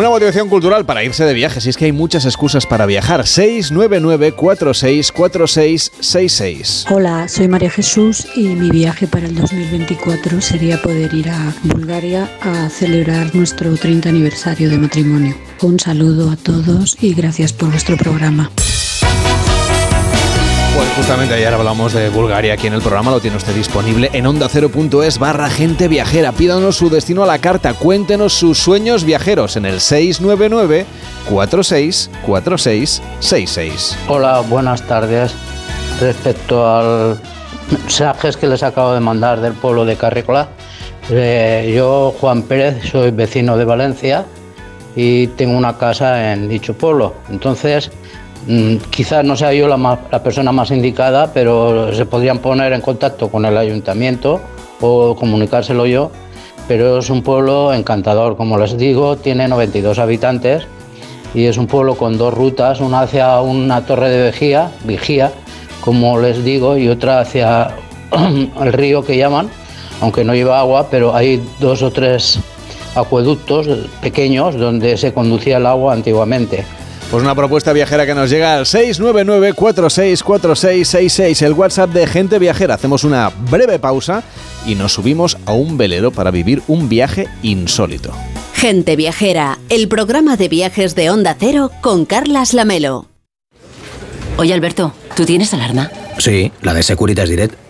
Una motivación cultural para irse de viaje, si es que hay muchas excusas para viajar. 699-464666. Hola, soy María Jesús y mi viaje para el 2024 sería poder ir a Bulgaria a celebrar nuestro 30 aniversario de matrimonio. Un saludo a todos y gracias por vuestro programa. Pues justamente ayer hablamos de Bulgaria aquí en el programa, lo tiene usted disponible en onda0.es barra gente viajera. Pídanos su destino a la carta, cuéntenos sus sueños viajeros en el 699 464666. Hola, buenas tardes. Respecto al mensajes que les acabo de mandar del pueblo de Carrícola, eh, yo, Juan Pérez, soy vecino de Valencia y tengo una casa en dicho pueblo. Entonces, quizás no sea yo la, persona más indicada, pero se podrían poner en contacto con el ayuntamiento o comunicárselo yo. Pero es un pueblo encantador, como les digo, tiene 92 habitantes y es un pueblo con dos rutas, una hacia una torre de vigía, vigía, como les digo, y otra hacia el río que llaman, aunque no lleva agua, pero hay dos o tres acueductos pequeños donde se conducía el agua antiguamente. Pues una propuesta viajera que nos llega al 699-464666, el WhatsApp de Gente Viajera. Hacemos una breve pausa y nos subimos a un velero para vivir un viaje insólito. Gente Viajera, el programa de viajes de Onda Cero con Carlas Lamelo. Oye Alberto, ¿tú tienes alarma? Sí, la de Securitas Direct.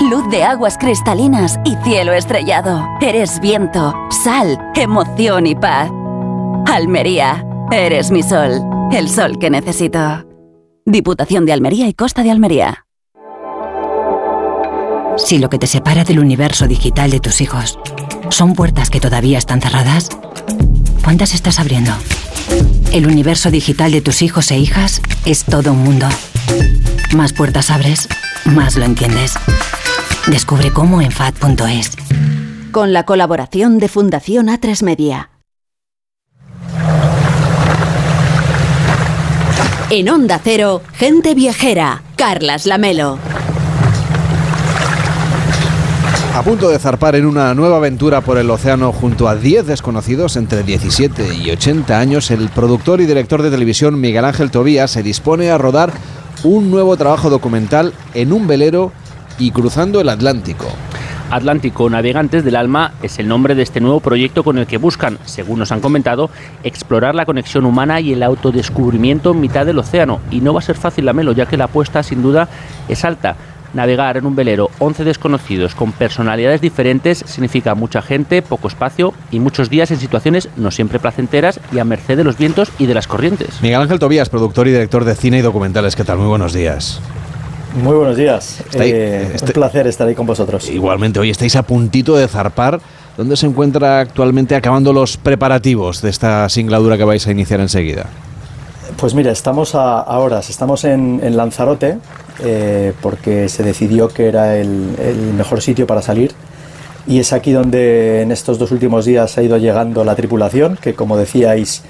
Luz de aguas cristalinas y cielo estrellado. Eres viento, sal, emoción y paz. Almería, eres mi sol. El sol que necesito. Diputación de Almería y Costa de Almería. Si lo que te separa del universo digital de tus hijos son puertas que todavía están cerradas, ¿cuántas estás abriendo? El universo digital de tus hijos e hijas es todo un mundo. Más puertas abres, más lo entiendes. Descubre cómo en FAD.es. Con la colaboración de Fundación A3 Media. En Onda Cero, gente viajera, Carlas Lamelo. A punto de zarpar en una nueva aventura por el océano junto a 10 desconocidos entre 17 y 80 años, el productor y director de televisión Miguel Ángel Tobías se dispone a rodar un nuevo trabajo documental en un velero y cruzando el Atlántico. Atlántico Navegantes del Alma es el nombre de este nuevo proyecto con el que buscan, según nos han comentado, explorar la conexión humana y el autodescubrimiento en mitad del océano. Y no va a ser fácil la melo, ya que la apuesta sin duda es alta. Navegar en un velero 11 desconocidos con personalidades diferentes significa mucha gente, poco espacio y muchos días en situaciones no siempre placenteras y a merced de los vientos y de las corrientes. Miguel Ángel Tobías, productor y director de cine y documentales, ¿qué tal? Muy buenos días. Muy buenos días. Eh, un placer estar ahí con vosotros. Igualmente, hoy estáis a puntito de zarpar. ¿Dónde se encuentra actualmente acabando los preparativos de esta singladura que vais a iniciar enseguida? Pues mira, estamos a, horas, estamos en, Lanzarote, eh, porque se decidió que era el, mejor sitio para salir. Y es aquí donde en estos dos últimos días ha ido llegando la tripulación, que como decíais,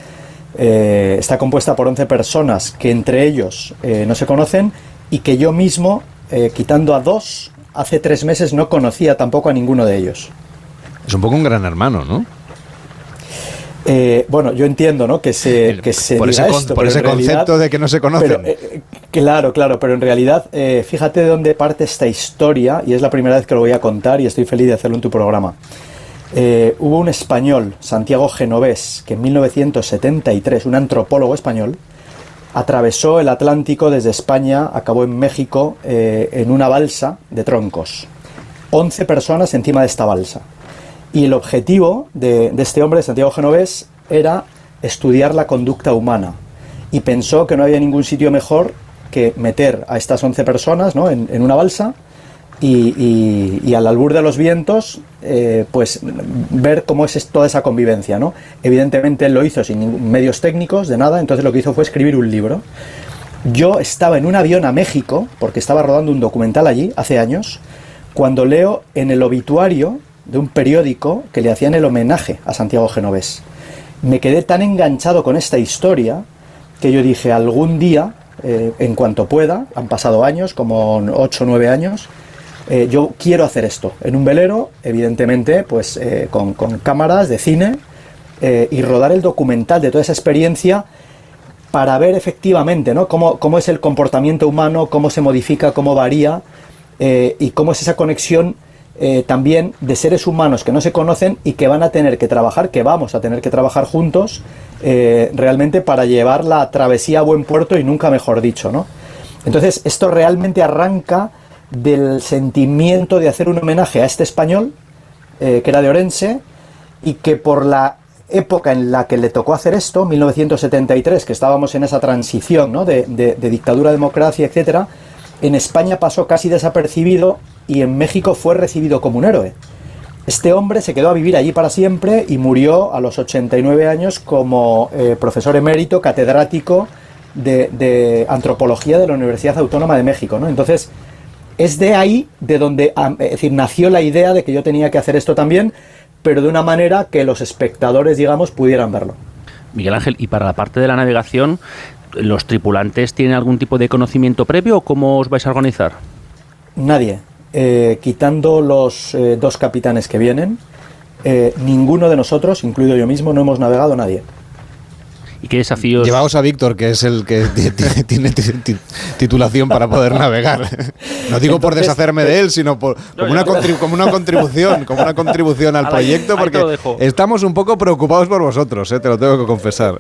eh, está compuesta por 11 personas que entre ellos no se conocen y que yo mismo, eh, quitando a dos, hace tres meses no conocía tampoco a ninguno de ellos. Es un poco un gran hermano, ¿no? Eh, bueno, yo entiendo, ¿no? Que se, que se por ese, por ese concepto de que no se conocen. Eh, claro, claro, pero en realidad, fíjate de dónde parte esta historia, y es la primera vez que lo voy a contar, y estoy feliz de hacerlo en tu programa. hubo un español, Santiago Genovés, que en 1973, un antropólogo español, atravesó el Atlántico desde España, acabó en México eh, en una balsa de troncos. 11 personas encima de esta balsa. Y el objetivo de, este hombre, Santiago Genovés, era estudiar la conducta humana. Y pensó que no había ningún sitio mejor que meter a estas 11 personas en una balsa y, al albur de los vientos, eh, pues ver cómo es toda esa convivencia, ¿no? Evidentemente él lo hizo sin medios técnicos, de nada, entonces lo que hizo fue escribir un libro. Yo estaba en un avión a México, porque estaba rodando un documental allí hace años, cuando leo en el obituario de un periódico que le hacían el homenaje a Santiago Genovés. Me quedé tan enganchado con esta historia que yo dije, algún día, eh, en cuanto pueda, han pasado años, como 8 o 9 años, eh, yo quiero hacer esto en un velero, evidentemente, pues eh, con, cámaras de cine y rodar el documental de toda esa experiencia para ver efectivamente ¿no? cómo, cómo es el comportamiento humano, cómo se modifica, cómo varía y cómo es esa conexión también de seres humanos que no se conocen y que van a tener que trabajar, que vamos a tener que trabajar juntos realmente para llevar la travesía a buen puerto y nunca mejor dicho. ¿no? Entonces, esto realmente arranca del sentimiento de hacer un homenaje a este español, eh, que era de Orense, y que por la época en la que le tocó hacer esto, 1973, que estábamos en esa transición ¿no? de, de, dictadura, democracia, etcétera, en España pasó casi desapercibido y en México fue recibido como un héroe. Este hombre se quedó a vivir allí para siempre y murió a los 89 años como eh, profesor emérito, catedrático de, de, antropología de la Universidad Autónoma de México. ¿no? Entonces, es de ahí de donde decir, nació la idea de que yo tenía que hacer esto también, pero de una manera que los espectadores, digamos, pudieran verlo. Miguel Ángel, y para la parte de la navegación, ¿los tripulantes tienen algún tipo de conocimiento previo o cómo os vais a organizar? Nadie. Eh, quitando los eh, dos capitanes que vienen, eh, ninguno de nosotros, incluido yo mismo, no hemos navegado nadie. Y qué desafíos... Llevaos a Víctor, que es el que tiene titulación para poder navegar. No digo por deshacerme de él, sino por, como, una como una contribución, como una contribución al proyecto, porque estamos un poco preocupados por vosotros, ¿eh? te lo tengo que confesar.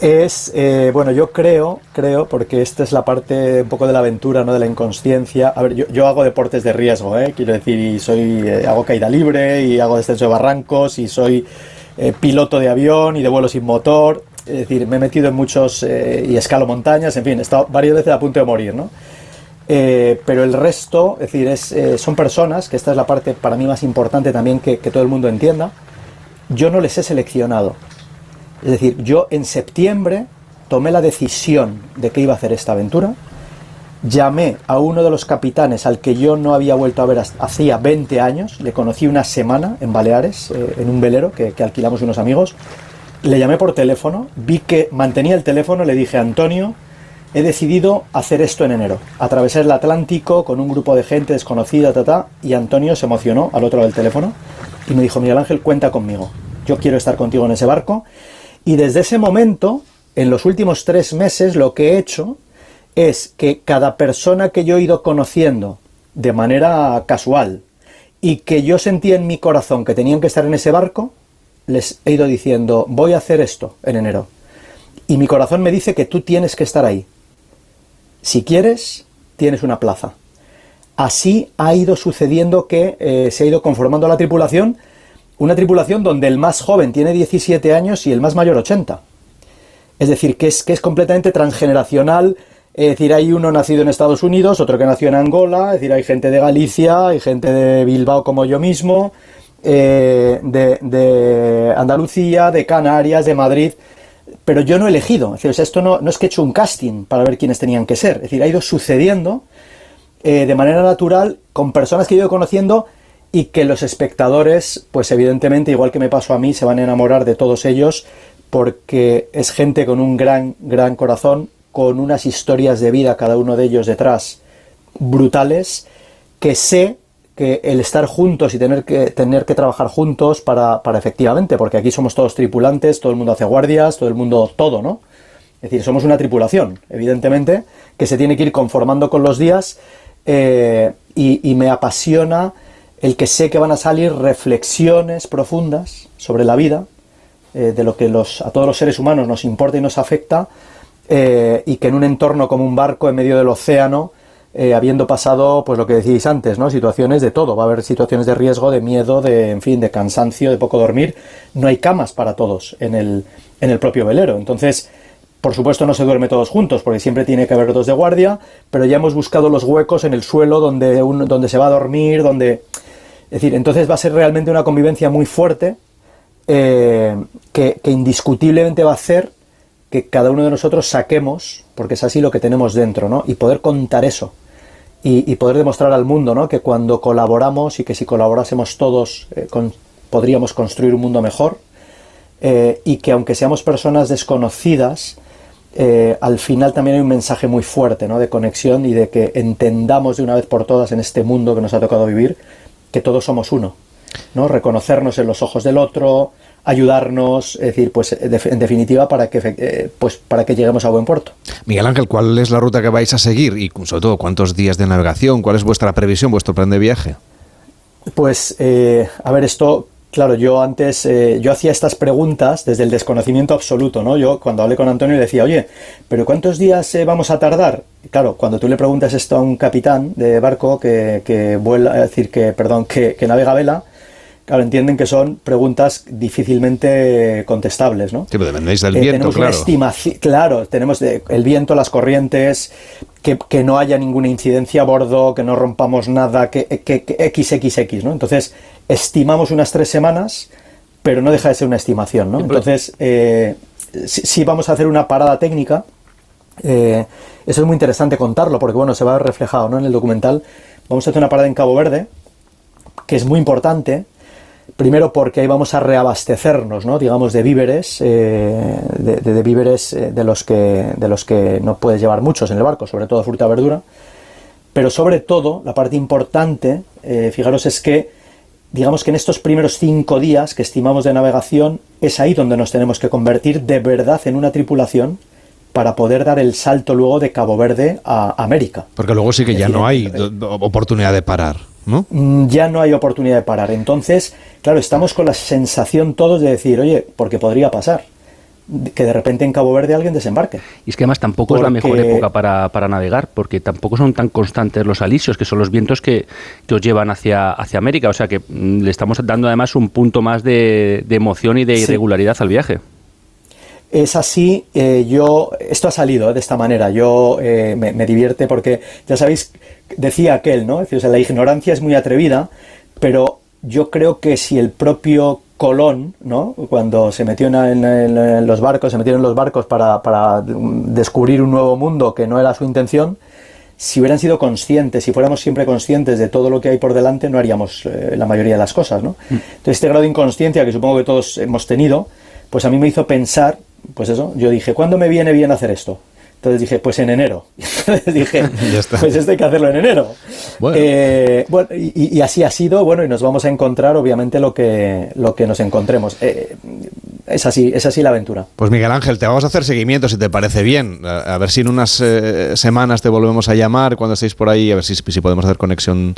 Es, eh, bueno, yo creo, creo, porque esta es la parte un poco de la aventura, ¿no? de la inconsciencia. A ver, yo, hago deportes de riesgo, ¿eh? quiero decir, y soy, eh, hago caída libre, y hago descenso de barrancos, y soy piloto de avión y de vuelo sin motor. Es decir, me he metido en muchos y escalo montañas, en fin, he estado varias veces a punto de morir, ¿no? pero el resto, es decir, es, son personas, que esta es la parte para mí más importante también que, que todo el mundo entienda, yo no les he seleccionado. Es decir, yo en septiembre tomé la decisión de que iba a hacer esta aventura, llamé a uno de los capitanes al que yo no había vuelto a ver hacía 20 años, le conocí una semana en Baleares, eh, en un velero que, que, alquilamos unos amigos, le llamé por teléfono, vi que mantenía el teléfono, le dije, Antonio, he decidido hacer esto en enero, atravesar el Atlántico con un grupo de gente desconocida, ta, y Antonio se emocionó al otro lado del teléfono y me dijo, Miguel Ángel, cuenta conmigo, yo quiero estar contigo en ese barco, y desde ese momento, en los últimos tres meses, lo que he hecho es que cada persona que yo he ido conociendo de manera casual y que yo sentía en mi corazón que tenían que estar en ese barco, les he ido diciendo, voy a hacer esto en enero. Y mi corazón me dice que tú tienes que estar ahí. Si quieres, tienes una plaza. Así ha ido sucediendo que eh, se ha ido conformando la tripulación, una tripulación donde el más joven tiene 17 años y el más mayor 80. Es decir, que es, que es completamente transgeneracional, es decir, hay uno nacido en Estados Unidos, otro que nació en Angola, es decir, hay gente de Galicia, hay gente de Bilbao como yo mismo, eh, de, Andalucía, de Canarias, de Madrid, pero yo no he elegido. Es decir, esto no, no, es que he hecho un casting para ver quiénes tenían que ser, es decir, ha ido sucediendo eh, de manera natural con personas que he ido conociendo y que los espectadores, pues evidentemente, igual que me pasó a mí, se van a enamorar de todos ellos porque es gente con un gran, gran corazón, con unas historias de vida, cada uno de ellos detrás, brutales, que sé que el estar juntos y tener que, tener que trabajar juntos para, para efectivamente, porque aquí somos todos tripulantes, todo el mundo hace guardias, todo el mundo, todo, ¿no? Es decir, somos una tripulación, evidentemente, que se tiene que ir conformando con los días eh, y, me apasiona el que sé que van a salir reflexiones profundas sobre la vida, eh, de lo que los, a todos los seres humanos nos importa y nos afecta, eh, y que en un entorno como un barco en medio del océano, habiendo pasado, pues lo que decís antes, ¿no? Situaciones de todo. Va a haber situaciones de riesgo, de miedo, de, en fin, de cansancio, de poco dormir. No hay camas para todos en el, en el propio velero. Entonces, por supuesto no se duerme todos juntos, porque siempre tiene que haber dos de guardia, pero ya hemos buscado los huecos en el suelo donde, donde se va a dormir, donde... Es decir, entonces va a ser realmente una convivencia muy fuerte eh, que, indiscutiblemente va a hacer que cada uno de nosotros saquemos, porque es así lo que tenemos dentro, ¿no? Y poder contar eso. Y, poder demostrar al mundo, ¿no? Que cuando colaboramos y que si colaborásemos todos eh, podríamos construir un mundo mejor. Eh, y que aunque seamos personas desconocidas, eh, al final también hay un mensaje muy fuerte ¿no? de conexión y de que entendamos de una vez por todas en este mundo que nos ha tocado vivir que todos somos uno. ¿no? Reconocernos en los ojos del otro, ayudarnos, es decir, pues en definitiva para que eh, pues para que lleguemos a buen puerto. Miguel Ángel, ¿cuál es la ruta que vais a seguir y sobre todo cuántos días de navegación? ¿Cuál es vuestra previsión, vuestro plan de viaje? Pues eh, a ver, esto Claro, yo antes, eh, yo hacía estas preguntas desde el desconocimiento absoluto, ¿no? Yo cuando hablé con Antonio le decía, oye, ¿pero cuántos días eh, vamos a tardar? claro, cuando tú le preguntas esto a un capitán de barco que, que vuela, es decir, que, perdón, que, que navega vela, claro, entienden que son preguntas difícilmente contestables, ¿no? Sí, pero dependéis del eh, viento, claro. claro, tenemos el viento, las corrientes, que, que, no haya ninguna incidencia a bordo, que no rompamos nada, que, que, que XXX, ¿no? Entonces, estimamos unas tres semanas, pero no deja de ser una estimación, ¿no? Entonces, eh, si, vamos a hacer una parada técnica, eh, eso es muy interesante contarlo, porque bueno, se va a ver reflejado ¿no? en el documental. Vamos a hacer una parada en Cabo Verde, que es muy importante, Primero porque ahí vamos a reabastecernos, ¿no? digamos, de víveres, eh, de, víveres de, los que, de los que no puedes llevar muchos en el barco, sobre todo fruta y verdura. Pero sobre todo, la parte importante, fijaros, es que digamos que en estos primeros cinco días que estimamos de navegación, es ahí donde nos tenemos que convertir de verdad en una tripulación para poder dar el salto luego de Cabo Verde a América. Porque luego sí que ya no hay oportunidad de parar, ¿no? Mm, ya no hay oportunidad de parar. Entonces, claro, estamos con la sensación todos de decir, oye, porque podría pasar que de repente en Cabo Verde alguien desembarque. Y es que además tampoco es la mejor época para, para, navegar, porque tampoco son tan constantes los alisios, que son los vientos que, que, os llevan hacia, hacia América. O sea que mm, le estamos dando además un punto más de, de emoción y de irregularidad al viaje. Es así, eh, yo, esto ha salido eh, de esta manera, yo eh, me, me, divierte porque, ya sabéis, decía aquel, ¿no? Es decir, o sea, la ignorancia es muy atrevida, pero yo creo que si el propio Colón, ¿no? cuando se metió en, los barcos, se metieron en los barcos para, descubrir un nuevo mundo que no era su intención, si hubieran sido conscientes, si fuéramos siempre conscientes de todo lo que hay por delante, no haríamos eh, la mayoría de las cosas. ¿no? Mm. Entonces, este grado de inconsciencia que supongo que todos hemos tenido, pues a mí me hizo pensar, pues eso, yo dije, ¿cuándo me viene bien hacer esto? Entonces dije, pues en enero. Entonces dije, pues esto hay que hacerlo en enero. Bueno. Eh, y, así ha sido, bueno, y nos vamos a encontrar, obviamente, lo que, lo que nos encontremos. Eh, es así, es así la aventura. Pues Miguel Ángel, te vamos a hacer seguimiento, si te parece bien. A, ver si en unas eh, semanas te volvemos a llamar cuando estéis por ahí, a ver si, si podemos hacer conexión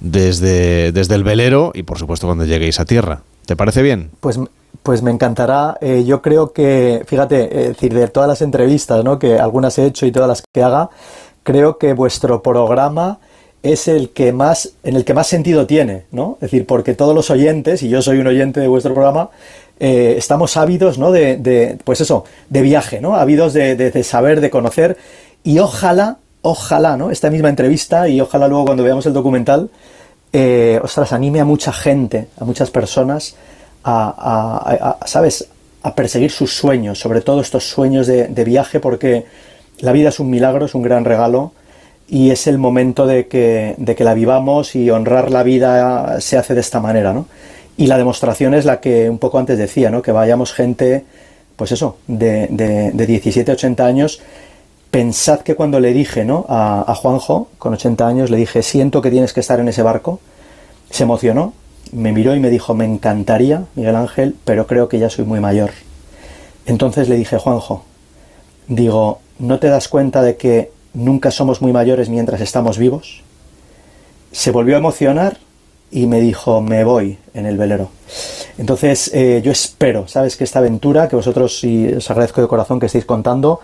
desde, desde el velero y, por supuesto, cuando lleguéis a tierra. ¿Te parece bien? Pues pues me encantará. Eh, yo creo que, fíjate, es decir, de todas las entrevistas, ¿no? que algunas he hecho y todas las que haga, creo que vuestro programa es el que más, en el que más sentido tiene, ¿no? Es decir, porque todos los oyentes, y yo soy un oyente de vuestro programa, eh, estamos ávidos, ¿no? De, pues eso, de viaje, ¿no? Ávidos de, saber, de conocer, y ojalá, ojalá, ¿no? Esta misma entrevista, y ojalá luego cuando veamos el documental, eh, ostras, anime a mucha gente, a muchas personas, a, ¿sabes?, a perseguir sus sueños, sobre todo estos sueños de, viaje, porque la vida es un milagro, es un gran regalo y es el momento de que, de que la vivamos y honrar la vida se hace de esta manera, ¿no? Y la demostración es la que un poco antes decía, ¿no? Que vayamos gente, pues eso, de, de, 17, 80 años. Pensad que cuando le dije, ¿no? A, a Juanjo, con 80 años, le dije, siento que tienes que estar en ese barco, se emocionó me miró y me dijo, me encantaría, Miguel Ángel, pero creo que ya soy muy mayor. Entonces le dije, Juanjo, digo, ¿no te das cuenta de que nunca somos muy mayores mientras estamos vivos? Se volvió a emocionar y me dijo, me voy en el velero. Entonces eh, yo espero, ¿sabes? Que esta aventura, que vosotros, y os agradezco de corazón que estéis contando,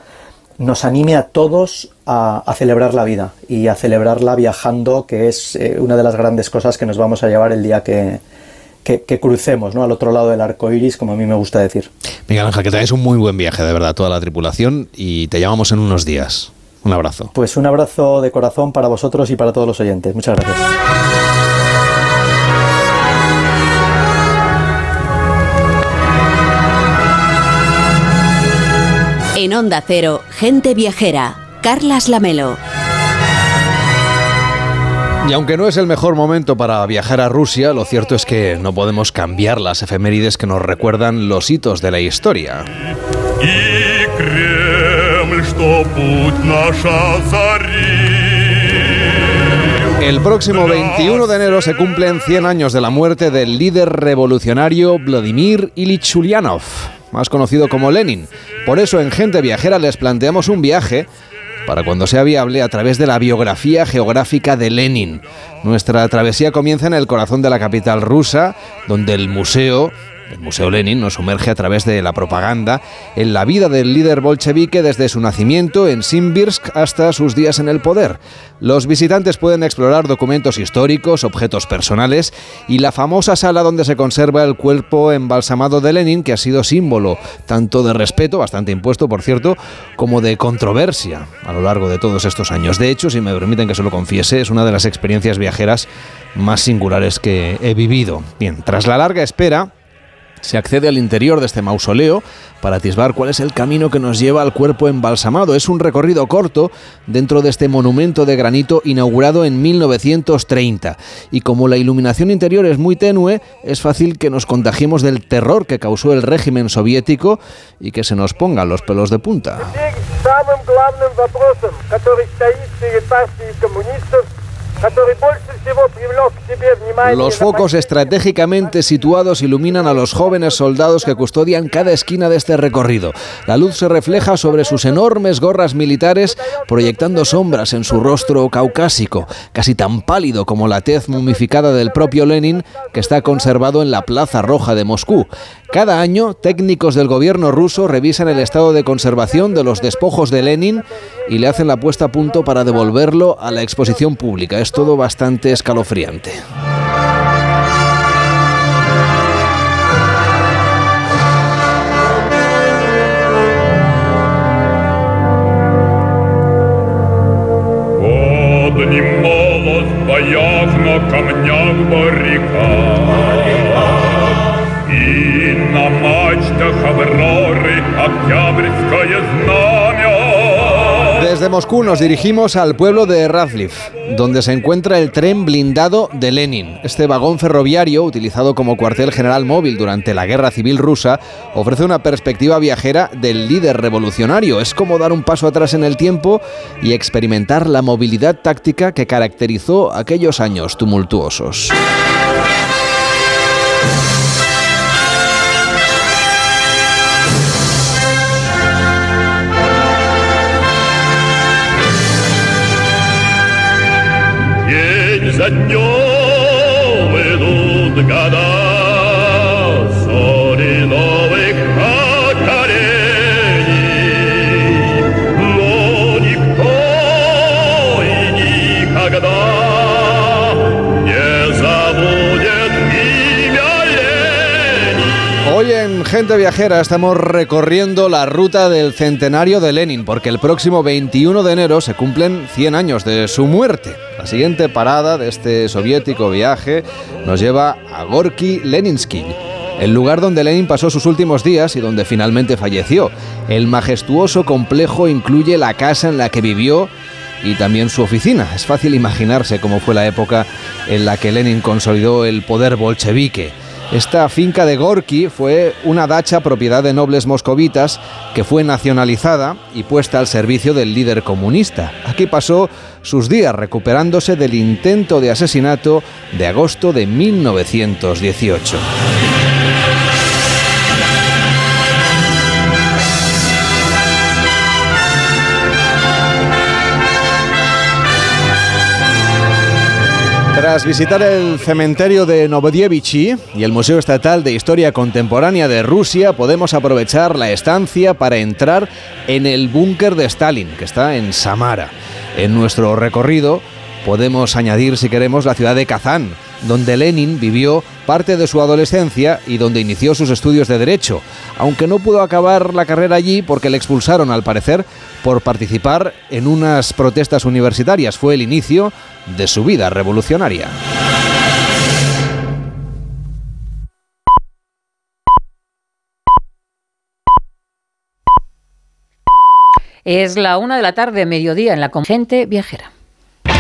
nos anime a todos a, celebrar la vida y a celebrarla viajando, que es eh, una de las grandes cosas que nos vamos a llevar el día que, crucemos ¿no? al otro lado del arco iris, como a mí me gusta decir. Miguel Ángel, que tengáis un muy buen viaje, de verdad, toda la tripulación, y te llamamos en unos días. Un abrazo. Pues un abrazo de corazón para vosotros y para todos los oyentes. Muchas gracias. En Onda Cero, Gente Viajera, Carlas Lamelo. Y aunque no es el mejor momento para viajar a Rusia, lo cierto es que no podemos cambiar las efemérides que nos recuerdan los hitos de la historia. El próximo 21 de enero se cumplen 100 años de la muerte del líder revolucionario Vladimir Ilich Ulyanov más conocido como Lenin. Por eso en Gente Viajera les planteamos un viaje para cuando sea viable a través de la biografía geográfica de Lenin. Nuestra travesía comienza en el corazón de la capital rusa, donde el museo el Museo Lenin nos sumerge a través de la propaganda en la vida del líder bolchevique desde su nacimiento en Simbirsk hasta sus días en el poder. Los visitantes pueden explorar documentos históricos, objetos personales y la famosa sala donde se conserva el cuerpo embalsamado de Lenin, que ha sido símbolo tanto de respeto, bastante impuesto por cierto, como de controversia a lo largo de todos estos años. De hecho, si me permiten que se lo confiese, es una de las experiencias viajeras más singulares que he vivido. Bien, tras la larga espera, se accede al interior de este mausoleo para atisbar cuál es el camino que nos lleva al cuerpo embalsamado. Es un recorrido corto dentro de este monumento de granito inaugurado en 1930. Y como la iluminación interior es muy tenue, es fácil que nos contagiemos del terror que causó el régimen soviético y que se nos pongan los pelos de punta. Los focos estratégicamente situados iluminan a los jóvenes soldados que custodian cada esquina de este recorrido. La luz se refleja sobre sus enormes gorras militares, proyectando sombras en su rostro caucásico, casi tan pálido como la tez mumificada del propio Lenin, que está conservado en la Plaza Roja de Moscú. Cada año, técnicos del gobierno ruso revisan el estado de conservación de los despojos de Lenin y le hacen la puesta a punto para devolverlo a la exposición pública es todo bastante escalofriante. Desde Moscú nos dirigimos al pueblo de Razliv, donde se encuentra el tren blindado de Lenin. Este vagón ferroviario, utilizado como cuartel general móvil durante la guerra civil rusa, ofrece una perspectiva viajera del líder revolucionario. Es como dar un paso atrás en el tiempo y experimentar la movilidad táctica que caracterizó aquellos años tumultuosos. Hoy en Gente Viajera estamos recorriendo la ruta del centenario de Lenin, porque el próximo 21 de enero se cumplen 100 años de su muerte. La siguiente parada de este soviético viaje nos lleva a Gorky Leninsky, el lugar donde Lenin pasó sus últimos días y donde finalmente falleció. El majestuoso complejo incluye la casa en la que vivió y también su oficina. Es fácil imaginarse cómo fue la época en la que Lenin consolidó el poder bolchevique. Esta finca de Gorky fue una dacha propiedad de nobles moscovitas que fue nacionalizada y puesta al servicio del líder comunista. Aquí pasó sus días recuperándose del intento de asesinato de agosto de 1918. Tras visitar el cementerio de Novodevichy y el Museo Estatal de Historia Contemporánea de Rusia, podemos aprovechar la estancia para entrar en el búnker de Stalin, que está en Samara. En nuestro recorrido podemos añadir, si queremos, la ciudad de Kazán, donde Lenin vivió parte de su adolescencia y donde inició sus estudios de Derecho, aunque no pudo acabar la carrera allí porque le expulsaron, al parecer, por participar en unas protestas universitarias. Fue el inicio de su vida revolucionaria. Es la una de la tarde, mediodía, en la gente viajera.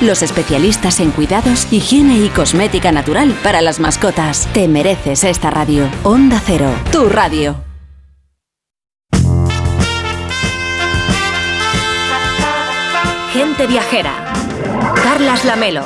los especialistas en cuidados, higiene y cosmética natural para las mascotas. Te mereces esta radio. Onda Cero, tu radio. Gente viajera. Carlas Lamelo.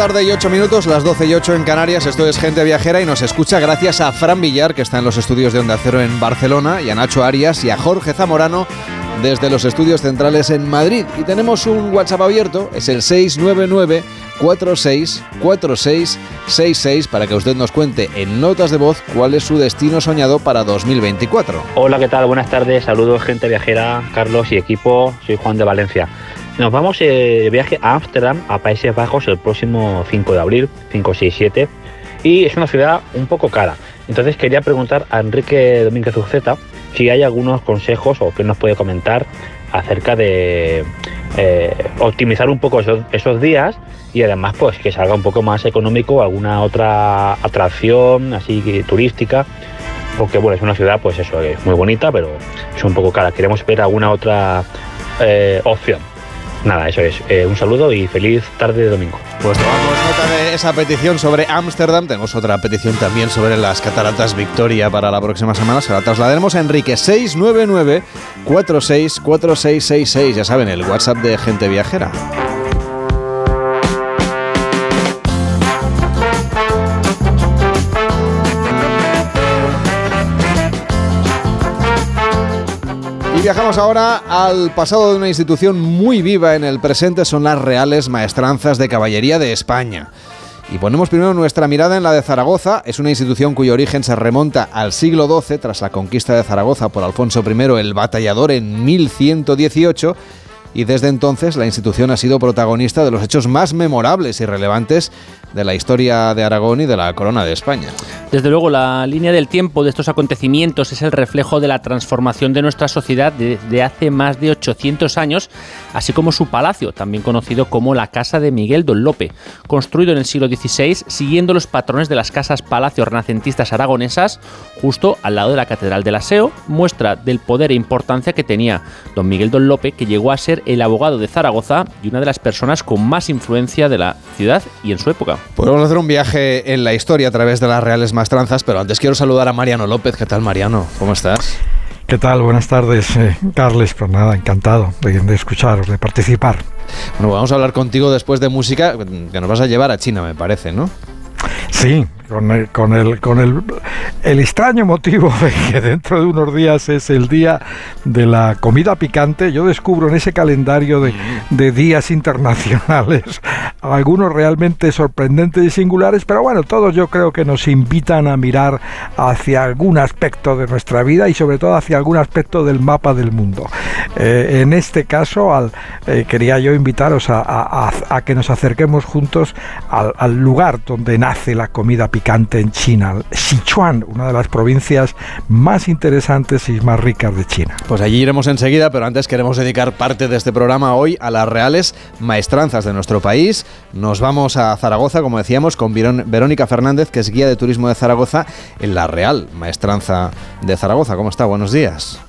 Tarde y ocho minutos, las 12 y 8 en Canarias. Esto es Gente Viajera y nos escucha gracias a Fran Villar, que está en los estudios de Onda Cero en Barcelona, y a Nacho Arias y a Jorge Zamorano desde los estudios centrales en Madrid. Y tenemos un WhatsApp abierto, es el 699 464666 para que usted nos cuente en notas de voz cuál es su destino soñado para 2024. Hola, ¿qué tal? Buenas tardes. Saludos, gente viajera, Carlos y equipo. Soy Juan de Valencia. Nos vamos eh, de viaje a Ámsterdam, a Países Bajos, el próximo 5 de abril, 5, 6, 7. Y es una ciudad un poco cara. Entonces quería preguntar a Enrique Domínguez Uceta si hay algunos consejos o que nos puede comentar acerca de eh, optimizar un poco esos, días y además pues que salga un poco más económico alguna otra atracción así turística porque bueno es una ciudad pues eso es muy bonita pero es un poco cara queremos ver alguna otra eh, opción nada eso es Eh, un saludo y feliz tarde de domingo Pues tomamos nota de esa petición sobre Ámsterdam. Tenemos otra petición también sobre las cataratas Victoria para la próxima semana. Se la trasladaremos a Enrique 699 464666. Ya saben, el WhatsApp de Gente Viajera. Viajamos ahora al pasado de una institución muy viva en el presente, son las Reales Maestranzas de Caballería de España. Y ponemos primero nuestra mirada en la de Zaragoza. Es una institución cuyo origen se remonta al siglo XII, tras la conquista de Zaragoza por Alfonso I el Batallador en 1118. Y desde entonces la institución ha sido protagonista de los hechos más memorables y relevantes de la historia de Aragón y de la corona de España. Desde luego, la línea del tiempo de estos acontecimientos es el reflejo de la transformación de nuestra sociedad desde hace más de 800 años, así como su palacio, también conocido como la Casa de Miguel Don Lope, construido en el siglo XVI siguiendo los patrones de las casas palacios renacentistas aragonesas, justo al lado de la Catedral del Aseo, muestra del poder e importancia que tenía don Miguel Don Lope, que llegó a ser el abogado de Zaragoza y una de las personas con más influencia de la ciudad y en su época. Podemos hacer un viaje en la historia a través de las Reales Maestranzas, pero antes quiero saludar a Mariano López. ¿Qué tal, Mariano? ¿Cómo estás? ¿Qué tal? Buenas tardes, eh, Carles. Pues nada, encantado de, de escucharos, de participar. Bueno, vamos a hablar contigo después de música que nos vas a llevar a China, me parece, ¿no? Sí, con el, con el, con el, el extraño motivo de que dentro de unos días es el día de la comida picante. Yo descubro en ese calendario de, de días internacionales algunos realmente sorprendentes y singulares, pero bueno, todos yo creo que nos invitan a mirar hacia algún aspecto de nuestra vida y sobre todo hacia algún aspecto del mapa del mundo. Eh, en este caso, al, eh, quería yo invitaros a, a- a- a que nos acerquemos juntos al, al lugar donde nace la comida picante en China, Sichuan, una de las provincias más interesantes y más ricas de China. Pues allí iremos enseguida, pero antes queremos dedicar parte de este programa hoy a las reales maestranzas de nuestro país. Nos vamos a Zaragoza, como decíamos, con Verón- Verónica Fernández, que es guía de turismo de Zaragoza en la Real Maestranza de Zaragoza. ¿Cómo está? Buenos días.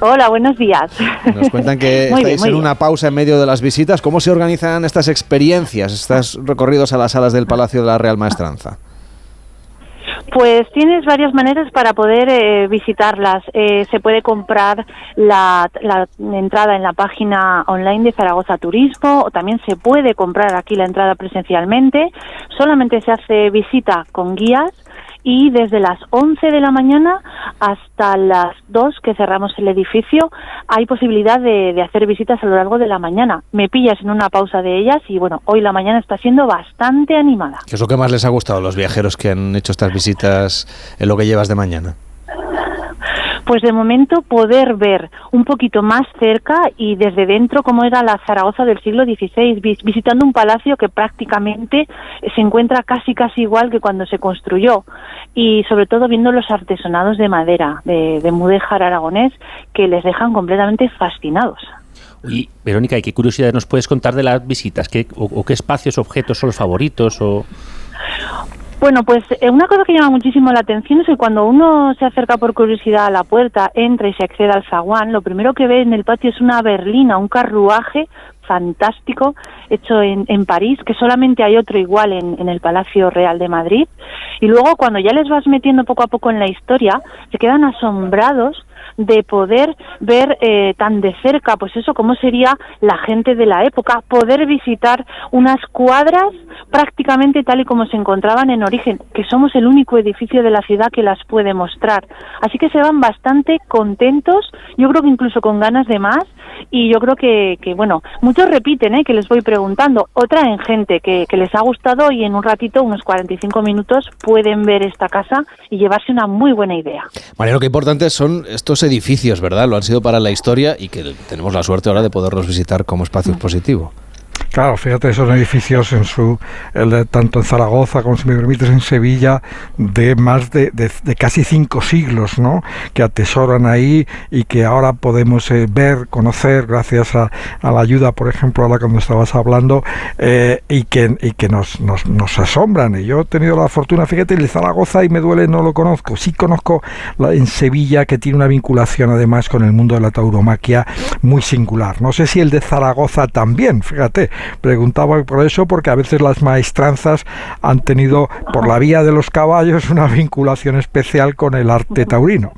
Hola, buenos días. Nos cuentan que bien, estáis en bien. una pausa en medio de las visitas. ¿Cómo se organizan estas experiencias, estos recorridos a las salas del Palacio de la Real Maestranza? Pues tienes varias maneras para poder eh, visitarlas. Eh, se puede comprar la, la entrada en la página online de Zaragoza Turismo o también se puede comprar aquí la entrada presencialmente. Solamente se hace visita con guías y desde las 11 de la mañana hasta las 2 que cerramos el edificio hay posibilidad de, hacer visitas a lo largo de la mañana. Me pillas en una pausa de ellas y bueno, hoy la mañana está siendo bastante animada. ¿Qué es lo que más les ha gustado a los viajeros que han hecho estas visitas en lo que llevas de mañana? Pues de momento poder ver un poquito más cerca y desde dentro cómo era la Zaragoza del siglo XVI, vis- visitando un palacio que prácticamente se encuentra casi casi igual que cuando se construyó y sobre todo viendo los artesonados de madera de, de mudéjar aragonés que les dejan completamente fascinados. Y Verónica, ¿y qué curiosidades nos puedes contar de las visitas? ¿Qué, o, o qué espacios, objetos son los favoritos? O... Bueno, pues eh, una cosa que llama muchísimo la atención es que cuando uno se acerca por curiosidad a la puerta, entra y se accede al zaguán, lo primero que ve en el patio es una berlina, un carruaje fantástico hecho en, París, que solamente hay otro igual en, el Palacio Real de Madrid. Y luego cuando ya les vas metiendo poco a poco en la historia, se quedan asombrados de poder ver eh, tan de cerca, pues eso, cómo sería la gente de la época, poder visitar unas cuadras prácticamente tal y como se encontraban en origen, que somos el único edificio de la ciudad que las puede mostrar. Así que se van bastante contentos, yo creo que incluso con ganas de más, y yo creo que, que bueno, muchos repiten, ¿eh? que les voy preguntando, o traen gente que, que les ha gustado y en un ratito, unos 45 minutos, pueden ver esta casa y llevarse una muy buena idea. Mariano, qué importantes son estos edificios, ¿verdad? Lo han sido para la historia y que tenemos la suerte ahora de poderlos visitar como espacio expositivo. Claro, fíjate, esos edificios en su, el tanto en Zaragoza como, si me permites, en Sevilla, de más de, de- de casi cinco siglos, ¿no? Que atesoran ahí y que ahora podemos eh, ver, conocer, gracias a, a la ayuda, por ejemplo, ahora cuando estabas hablando, eh, y que, y que nos, nos, nos asombran. Y yo he tenido la fortuna, fíjate, el de Zaragoza, y me duele, no lo conozco. Sí conozco la, en Sevilla, que tiene una vinculación además con el mundo de la tauromaquia muy singular. No sé si el de Zaragoza también, fíjate, preguntaba por eso, porque a veces las maestranzas han tenido, por la vía de los caballos, una vinculación especial con el arte taurino.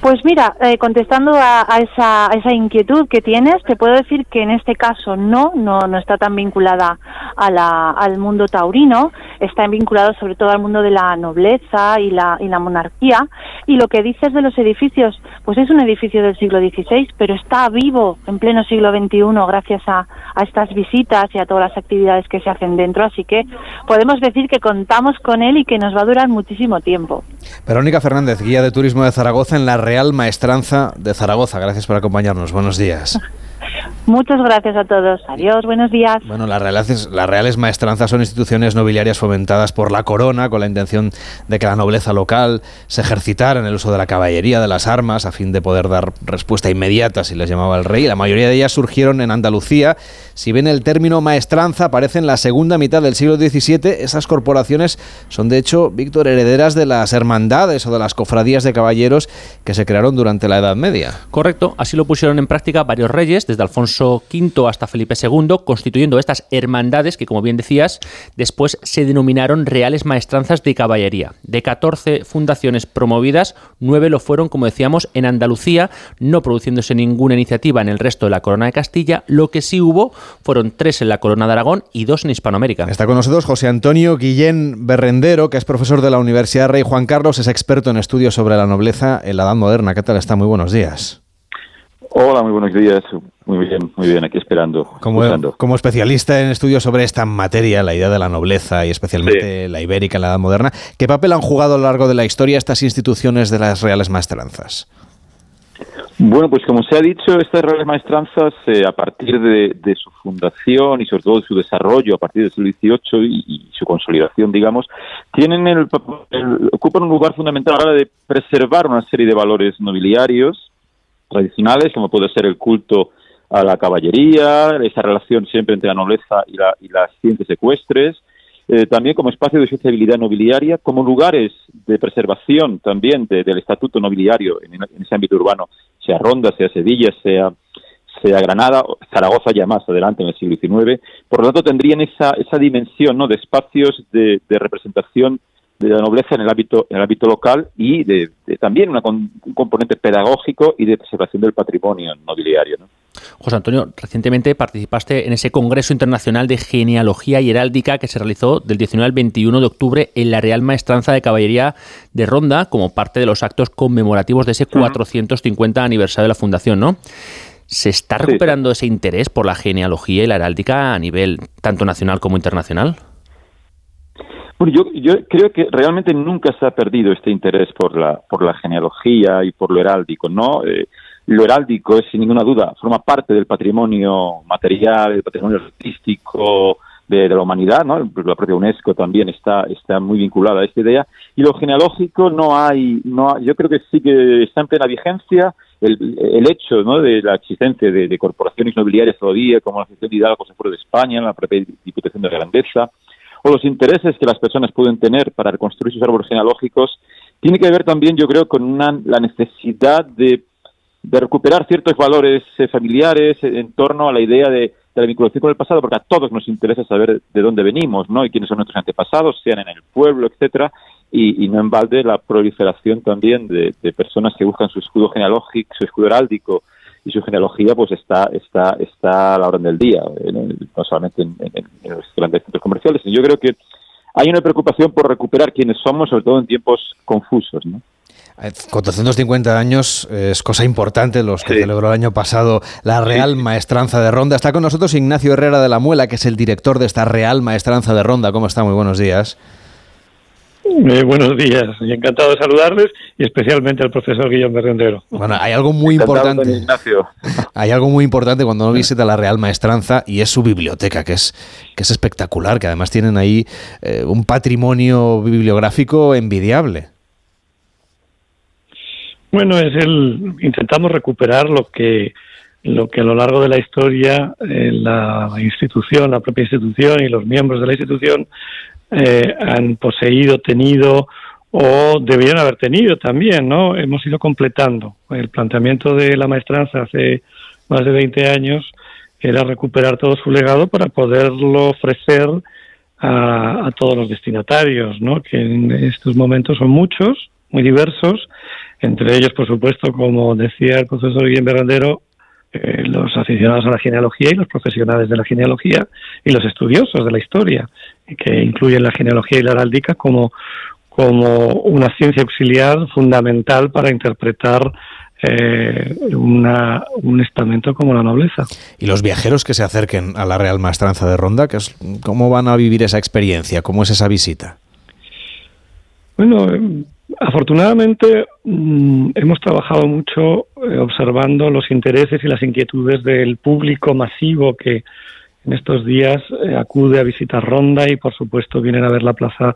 Pues mira, eh, contestando a, esa, a esa inquietud que tienes, te puedo decir que en este caso no, no, no está tan vinculada a la, al mundo taurino, está vinculado sobre todo al mundo de la nobleza y la, y la monarquía. Y lo que dices de los edificios, pues es un edificio del siglo XVI, pero está vivo en pleno siglo XXI gracias a, a estas visitas y a todas las actividades que se hacen dentro. Así que podemos decir que contamos con él y que nos va a durar muchísimo tiempo. Verónica Fernández, guía de turismo de Zaragoza en la Real Maestranza de Zaragoza. Gracias por acompañarnos. Buenos días. Muchas gracias a todos. Adiós, buenos días. Bueno, las reales, las reales maestranzas son instituciones nobiliarias fomentadas por la corona con la intención de que la nobleza local se ejercitara en el uso de la caballería, de las armas, a fin de poder dar respuesta inmediata, si les llamaba el rey. La mayoría de ellas surgieron en Andalucía. Si bien el término maestranza aparece en la segunda mitad del siglo XVII, esas corporaciones son de hecho, Víctor, herederas de las hermandades o de las cofradías de caballeros que se crearon durante la Edad Media. Correcto, así lo pusieron en práctica varios reyes, desde Alfonso V hasta Felipe II, constituyendo estas hermandades que, como bien decías, después se denominaron reales maestranzas de caballería. De 14 fundaciones promovidas, 9 lo fueron, como decíamos, en Andalucía, no produciéndose ninguna iniciativa en el resto de la corona de Castilla. Lo que sí hubo fueron 3 en la corona de Aragón y 2 en Hispanoamérica. Está con nosotros José Antonio Guillén Berrendero, que es profesor de la Universidad Rey Juan Carlos, es experto en estudios sobre la nobleza en la Edad Moderna. ¿Qué tal está? Muy buenos días. Hola, muy buenos días. Muy bien, muy bien, aquí esperando. Como, escuchando. como especialista en estudios sobre esta materia, la idea de la nobleza y especialmente la ibérica en la Edad Moderna, ¿qué papel han jugado a lo largo de la historia estas instituciones de las reales maestranzas? Bueno, pues como se ha dicho, estas reales maestranzas, eh, a partir de, de su fundación y sobre todo de su desarrollo a partir del siglo XVIII y, y su consolidación, digamos, tienen el, el- ocupan un lugar fundamental a la hora de preservar una serie de valores nobiliarios tradicionales, como puede ser el culto a la caballería, esa relación siempre entre la nobleza y, la- y las ciencias ecuestres, eh, también como espacio de sociabilidad nobiliaria, como lugares de preservación también de- del estatuto nobiliario en, ese ámbito urbano, sea Ronda, sea Sevilla, sea, sea Granada, Zaragoza ya más adelante en el siglo XIX. Por lo tanto, tendrían esa, esa dimensión ¿no? de espacios de representación de la nobleza en el ámbito, en el ámbito local y de, de también una con- un componente pedagógico y de preservación del patrimonio nobiliario. ¿no? José Antonio, recientemente participaste en ese Congreso Internacional de Genealogía y Heráldica que se realizó del 19 al 21 de octubre en la Real Maestranza de Caballería de Ronda como parte de los actos conmemorativos de ese 450 aniversario de la fundación, ¿no? ¿Se está recuperando ese interés por la genealogía y la heráldica a nivel tanto nacional como internacional? Bueno, yo, yo creo que realmente nunca se ha perdido este interés por la, por la genealogía y por lo heráldico, ¿no? Eh, lo heráldico es, sin ninguna duda, forma parte del patrimonio material, del patrimonio artístico de, la humanidad, ¿no? La propia UNESCO también está, está muy vinculada a esta idea. Y lo genealógico no hay, no hay- yo creo que sí que está en plena vigencia. El, el hecho ¿no? de la existencia de, corporaciones nobiliarias todavía, como la Asociación de Hidalgo Seguro de España, la propia Diputación de Grandeza, o los intereses que las personas pueden tener para reconstruir sus árboles genealógicos, tiene que ver también, yo creo, con una, la necesidad de, recuperar ciertos valores eh, familiares en torno a la idea de, la vinculación con el pasado, porque a todos nos interesa saber de dónde venimos, ¿no? Y quiénes son nuestros antepasados, sean en el pueblo, etcétera, y, no en balde la proliferación también de personas que buscan su escudo genealógico, su escudo heráldico y su genealogía, pues está está está a la orden del día, en el- no solamente en, en- en los grandes centros comerciales. Yo creo que hay una preocupación por recuperar quiénes somos, sobre todo en tiempos confusos, ¿no? Eh, 450 años eh, es cosa importante, los que celebró el año pasado la Real Maestranza de Ronda. Está con nosotros Ignacio Herrera de la Muela, que es el director de esta Real Maestranza de Ronda. ¿Cómo está? Muy buenos días. Eh, buenos días y encantado de saludarles y especialmente al profesor Guillón Berrendero. Bueno, hay algo muy Encantado, importante. don Ignacio. Hay algo muy importante cuando uno visita la Real Maestranza y es su biblioteca, que es, que es espectacular, que además tienen ahí eh, un patrimonio bibliográfico envidiable. Bueno, es el intentamos recuperar lo que lo que a lo largo de la historia eh, la institución, la propia institución y los miembros de la institución eh, han poseído, tenido o deberían haber tenido también, ¿no? Hemos ido completando. El planteamiento de la maestranza hace más de 20 años era recuperar todo su legado para poderlo ofrecer a, a todos los destinatarios, ¿no? Que en estos momentos son muchos, muy diversos, entre ellos, por supuesto, como decía el profesor Guillem Berrandero, eh, los aficionados a la genealogía y los profesionales de la genealogía y los estudiosos de la historia, que incluyen la genealogía y la heráldica como, como una ciencia auxiliar fundamental para interpretar eh, una- un estamento como la nobleza. Y los viajeros que se acerquen a la Real Maestranza de Ronda, que es- ¿cómo van a vivir esa experiencia? ¿Cómo es esa visita? Bueno, afortunadamente mm, hemos trabajado mucho eh, observando los intereses y las inquietudes del público masivo que en estos días eh, acude a visitar Ronda y por supuesto vienen a ver la plaza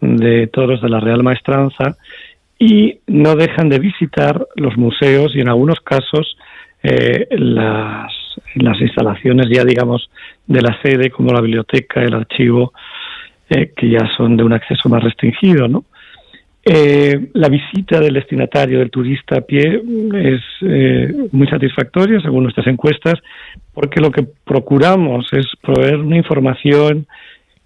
de toros de la Real Maestranza y no dejan de visitar los museos y en algunos casos eh, las, instalaciones ya digamos de la sede como la biblioteca, el archivo, que ya son de un acceso más restringido, ¿no? Eh, la visita del destinatario, del turista a pie, es eh, muy satisfactoria según nuestras encuestas, porque lo que procuramos es proveer una información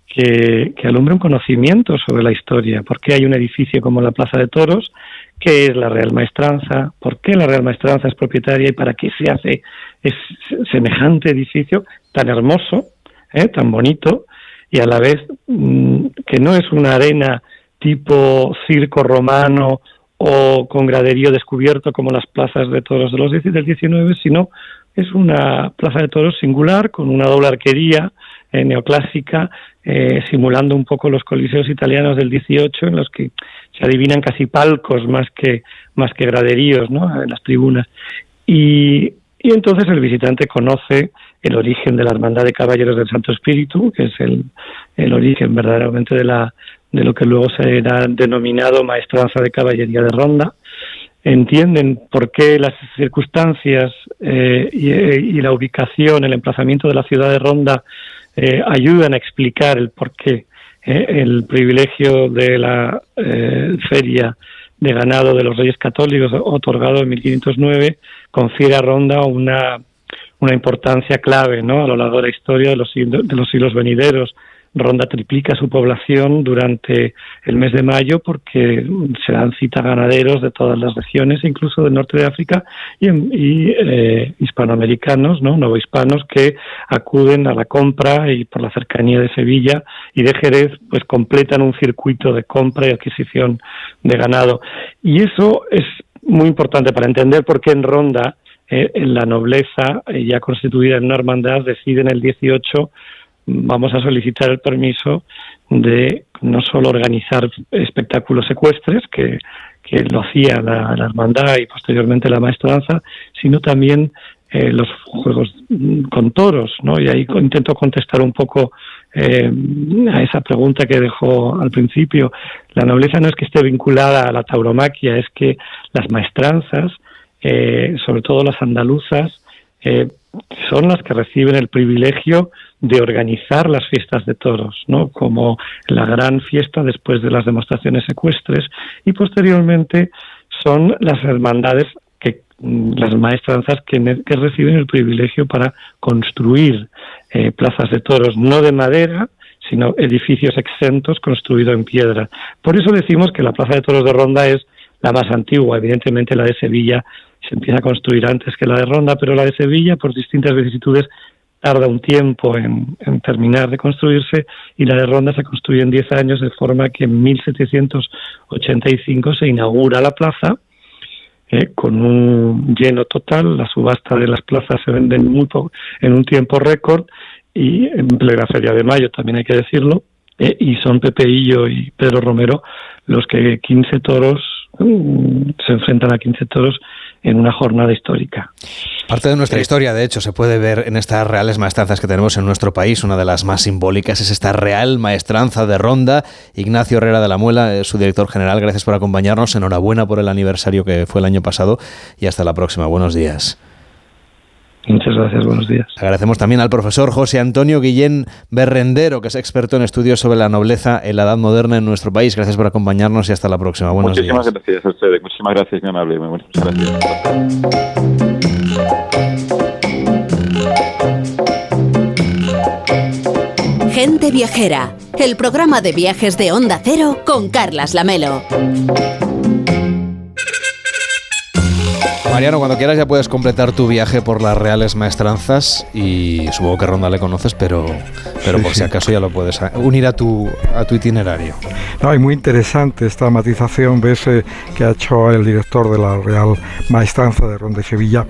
que, que alumbre un conocimiento sobre la historia. ¿Por qué hay un edificio como la Plaza de Toros? ¿Qué es la Real Maestranza? ¿Por qué la Real Maestranza es propietaria y para qué se hace es semejante edificio tan hermoso, eh, tan bonito y a la vez mm, que no es una arena tipo circo romano o con graderío descubierto como las plazas de toros los 10 y del 19, sino es una plaza de toros singular con una doble arquería eh, neoclásica, eh, simulando un poco los coliseos italianos del 18, en los que se adivinan casi palcos más que, más que graderíos ¿no? en las tribunas. Y, y entonces el visitante conoce el origen de la Hermandad de Caballeros del Santo Espíritu, que es el, el origen verdaderamente de, la, de lo que luego será denominado Maestranza de Caballería de Ronda. Entienden por qué las circunstancias eh, y, la ubicación, el emplazamiento de la ciudad de Ronda eh, ayudan a explicar el por qué eh, el privilegio de la feria de ganado de los Reyes Católicos otorgado en 1509 confiere a Ronda una, una importancia clave ¿no? a lo largo de la historia de los, de los siglos venideros. Ronda triplica su población durante el mes de mayo porque se dan cita ganaderos de todas las regiones, incluso del norte de África y, eh, hispanoamericanos, ¿no? novohispanos que acuden a la compra y por la cercanía de Sevilla y de Jerez, pues completan un circuito de compra y adquisición de ganado. Y eso es muy importante para entender por qué en Ronda eh, en la nobleza eh, ya constituida en una hermandad decide en el 18 vamos a solicitar el permiso de no solo organizar espectáculos secuestres, que, que lo hacía la, la hermandad y posteriormente la maestranza, sino también eh, los juegos con toros, ¿no? Y ahí intento contestar un poco eh, a esa pregunta que dejó al principio. La nobleza no es que esté vinculada a la tauromaquia, es que las maestranzas, eh, sobre todo las andaluzas, son las que reciben el privilegio de organizar las fiestas de toros, ¿no? Como la gran fiesta después de las demostraciones secuestres y posteriormente son las hermandades que mm, las maestranzas que reciben el privilegio para construir eh, plazas de toros, no de madera, sino edificios exentos construidos en piedra. Por eso decimos que la Plaza de Toros de Ronda es la más antigua. Evidentemente la de Sevilla se empieza a construir antes que la de Ronda, pero la de Sevilla, por distintas vicisitudes, tarda un tiempo en, terminar de construirse y la de Ronda se construye en 10 años, de forma que en 1785 se inaugura la plaza eh, con un lleno total. La subasta de las plazas se venden muy po- en un tiempo récord y en plena Feria de Mayo, también hay que decirlo. eh, y son Pepe Illo y Pedro Romero los que 15 toros mm, se enfrentan a 15 toros en una jornada histórica. Parte de nuestra historia, de hecho, se puede ver en estas reales maestranzas que tenemos en nuestro país. Una de las más simbólicas es esta Real Maestranza de Ronda. Ignacio Herrera de la Muela, es su director general. Gracias por acompañarnos. Enhorabuena por el aniversario que fue el año pasado y hasta la próxima. Buenos días. Muchas gracias, buenos días. Agradecemos también al profesor José Antonio Guillén Berrendero, que es experto en estudios sobre la nobleza en la Edad Moderna en nuestro país. Gracias por acompañarnos y hasta la próxima. Buenos Muchísimas días. gracias a ustedes, muchísimas gracias, muy amable, muchas gracias. Gente Viajera, el programa de viajes de Onda Cero con Carlas Lamelo. Mariano, cuando quieras ya puedes completar tu viaje por las reales maestranzas y supongo que Ronda le conoces, pero, pero Sí, por sí. si acaso ya lo puedes unir a tu, a tu itinerario. No, y muy interesante esta matización ves, eh, que ha hecho el director de la Real Maestranza de Ronda y Sevilla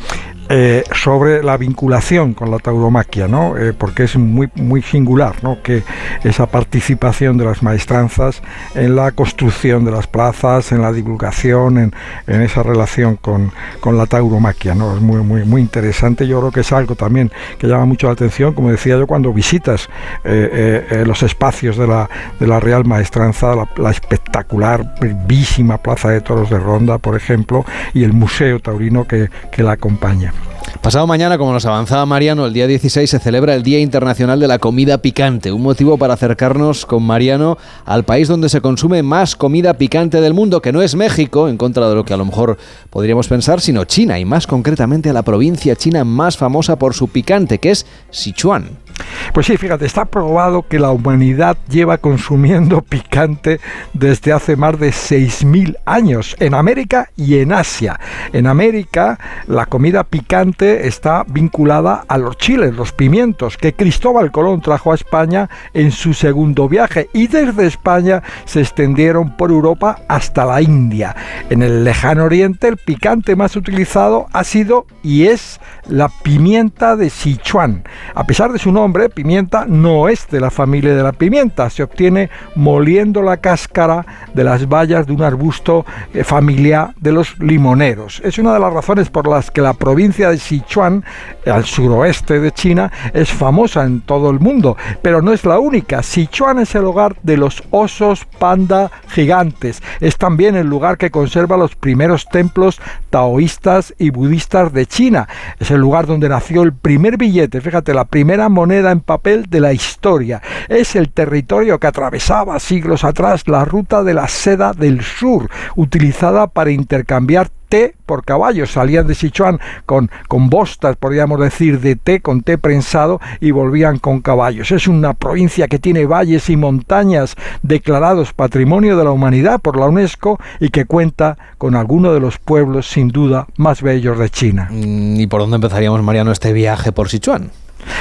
eh, sobre la vinculación con la tauromaquia, ¿no? Eh, porque es muy, muy singular ¿no? que esa participación de las maestranzas en la construcción de las plazas, en la divulgación, en, en esa relación con, con la tauromaquia. ¿no? Es muy, muy, muy interesante. Yo creo que es algo también que llama mucho la atención, como decía yo, cuando visitas eh, los espacios de la, de la Real Maestranza, la, la espectacular, vivísima Plaza de Toros de Ronda, por ejemplo, y el Museo Taurino que, que la acompaña. Pasado mañana, como nos avanzaba Mariano, el día 16 se celebra el Día Internacional de la Comida Picante, un motivo para acercarnos con Mariano al país donde se consume más comida picante del mundo, que no es México, en contra de lo que a lo mejor podríamos pensar, sino China, y más concretamente a la provincia china más famosa por su picante, que es Sichuan. Pues sí, fíjate, está probado que la humanidad lleva consumiendo picante desde hace más de 6.000 años en América y en Asia. En América la comida picante está vinculada a los chiles, los pimientos, que Cristóbal Colón trajo a España en su segundo viaje y desde España se extendieron por Europa hasta la India. En el lejano oriente el picante más utilizado ha sido y es la pimienta de Sichuan. A pesar de su nombre, pimienta no es de la familia de la pimienta, se obtiene moliendo la cáscara de las bayas de un arbusto eh, familiar de los limoneros. Es una de las razones por las que la provincia de Sichuan, al suroeste de China, es famosa en todo el mundo, pero no es la única. Sichuan es el hogar de los osos panda gigantes. Es también el lugar que conserva los primeros templos taoístas y budistas de China. Es el lugar donde nació el primer billete, fíjate, la primera moneda en papel de la historia. Es el territorio que atravesaba siglos atrás la ruta de la seda del sur, utilizada para intercambiar té por caballos. Salían de Sichuan con, con bostas, podríamos decir, de té, con té prensado y volvían con caballos. Es una provincia que tiene valles y montañas declarados Patrimonio de la Humanidad por la UNESCO y que cuenta con algunos de los pueblos sin duda más bellos de China. Mm, ¿Y por dónde empezaríamos, Mariano, este viaje por Sichuan?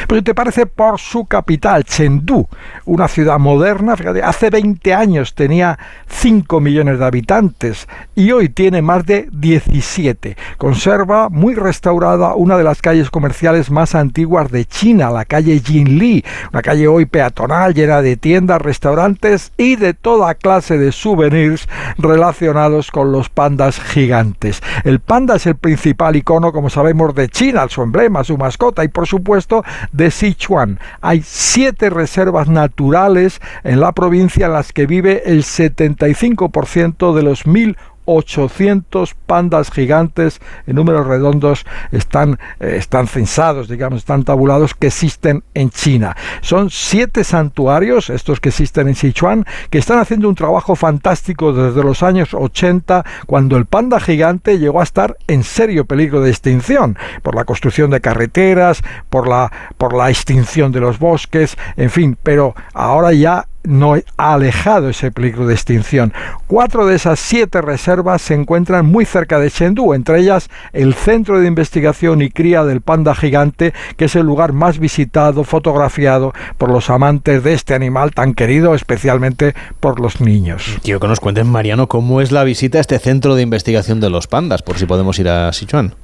Pues te parece por su capital, Chengdu, una ciudad moderna, fíjate, hace 20 años tenía 5 millones de habitantes y hoy tiene más de 17. Conserva muy restaurada una de las calles comerciales más antiguas de China, la calle Jinli, una calle hoy peatonal llena de tiendas, restaurantes y de toda clase de souvenirs relacionados con los pandas gigantes. El panda es el principal icono, como sabemos, de China, su emblema, su mascota y por supuesto de Sichuan. Hay siete reservas naturales en la provincia en las que vive el 75% de los 800 pandas gigantes en números redondos están, eh, están censados, digamos, están tabulados que existen en China. Son siete santuarios, estos que existen en Sichuan, que están haciendo un trabajo fantástico desde los años 80, cuando el panda gigante llegó a estar en serio peligro de extinción, por la construcción de carreteras, por la, por la extinción de los bosques, en fin, pero ahora ya no ha alejado ese peligro de extinción. Cuatro de esas siete reservas se encuentran muy cerca de Chengdu, entre ellas el Centro de Investigación y Cría del Panda Gigante, que es el lugar más visitado, fotografiado por los amantes de este animal tan querido, especialmente por los niños. Quiero que nos cuenten, Mariano, cómo es la visita a este Centro de Investigación de los Pandas, por si podemos ir a Sichuan.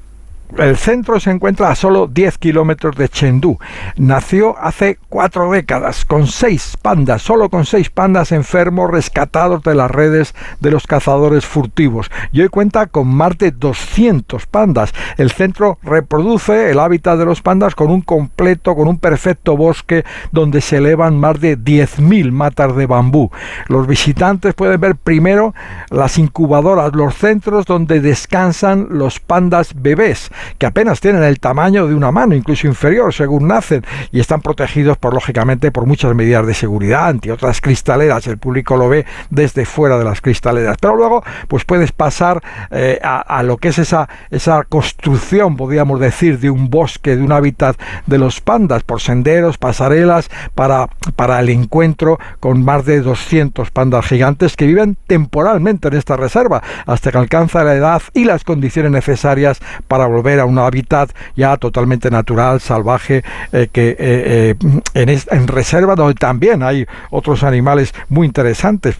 El centro se encuentra a solo 10 kilómetros de Chengdu. Nació hace cuatro décadas con seis pandas, solo con seis pandas enfermos rescatados de las redes de los cazadores furtivos. Y hoy cuenta con más de 200 pandas. El centro reproduce el hábitat de los pandas con un completo, con un perfecto bosque donde se elevan más de 10.000 matas de bambú. Los visitantes pueden ver primero las incubadoras, los centros donde descansan los pandas bebés que apenas tienen el tamaño de una mano, incluso inferior según nacen, y están protegidos por lógicamente por muchas medidas de seguridad, entre otras cristaleras, el público lo ve desde fuera de las cristaleras. Pero luego, pues puedes pasar eh, a, lo que es esa, esa construcción, podríamos decir, de un bosque, de un hábitat de los pandas, por senderos, pasarelas, para, para el encuentro con más de 200 pandas gigantes que viven temporalmente en esta reserva, hasta que alcanza la edad y las condiciones necesarias para volver a un hábitat ya totalmente natural, salvaje, eh, que eh, eh, en, reserva donde también hay otros animales muy interesantes,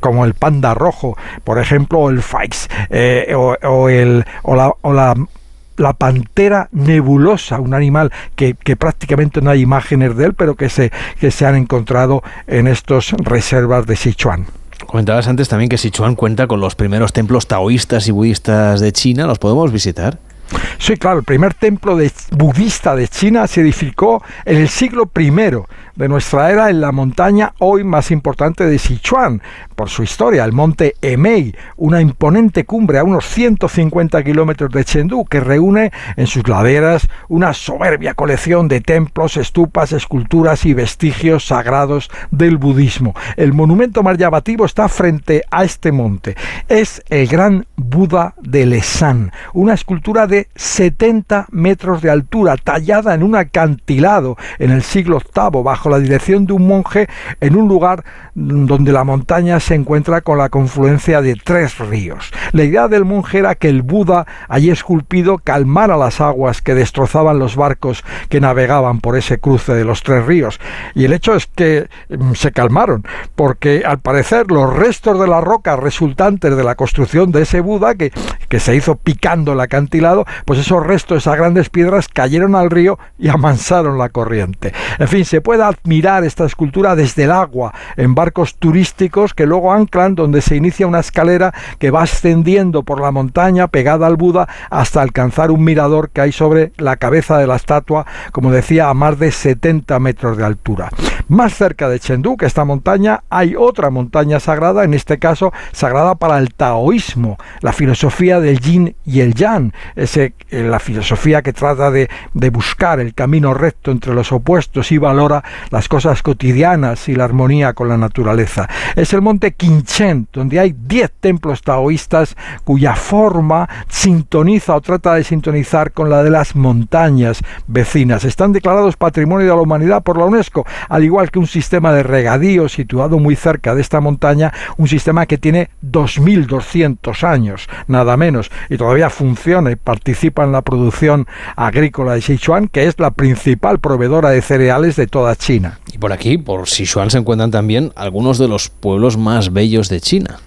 como el panda rojo, por ejemplo, o el faix, o, el, o la, o la pantera nebulosa, un animal que, que, prácticamente no hay imágenes de él, pero que se, que se han encontrado en estas reservas de Sichuan. Comentabas antes también que Sichuan cuenta con los primeros templos taoístas y budistas de China, ¿los podemos visitar? Sí, claro, el primer templo budista de China se edificó en el siglo I de nuestra era en la montaña hoy más importante de Sichuan, por su historia, el monte Emei, una imponente cumbre a unos 150 kilómetros de Chengdu que reúne en sus laderas una soberbia colección de templos, estupas, esculturas y vestigios sagrados del budismo. El monumento más llamativo está frente a este monte. Es el gran Buda de Lesan, una escultura de 70 metros de altura, tallada en un acantilado en el siglo VIII bajo la dirección de un monje en un lugar donde la montaña se encuentra con la confluencia de tres ríos. La idea del monje era que el Buda allí esculpido calmara las aguas que destrozaban los barcos que navegaban por ese cruce de los tres ríos. Y el hecho es que mm, se calmaron, porque al parecer los restos de la roca resultantes de la construcción de ese Buda, que, que se hizo picando el acantilado, pues esos restos, esas grandes piedras cayeron al río y amansaron la corriente. En fin, se puede admirar esta escultura desde el agua, en barcos turísticos que luego anclan donde se inicia una escalera que va ascendiendo por la montaña pegada al Buda hasta alcanzar un mirador que hay sobre la cabeza de la estatua, como decía, a más de 70 metros de altura. Más cerca de Chengdu, que esta montaña, hay otra montaña sagrada, en este caso sagrada para el taoísmo, la filosofía del yin y el yang, ese, eh, la filosofía que trata de, de buscar el camino recto entre los opuestos y valora las cosas cotidianas y la armonía con la naturaleza. Es el monte Qinchen, donde hay 10 templos taoístas cuya forma sintoniza o trata de sintonizar con la de las montañas vecinas. Están declarados Patrimonio de la Humanidad por la UNESCO, al igual que un sistema de regadío situado muy cerca de esta montaña, un sistema que tiene 2.200 años, nada menos, y todavía funciona y participa en la producción agrícola de Sichuan, que es la principal proveedora de cereales de toda China. Y por aquí, por Sichuan, se encuentran también algunos de los pueblos más bellos de China.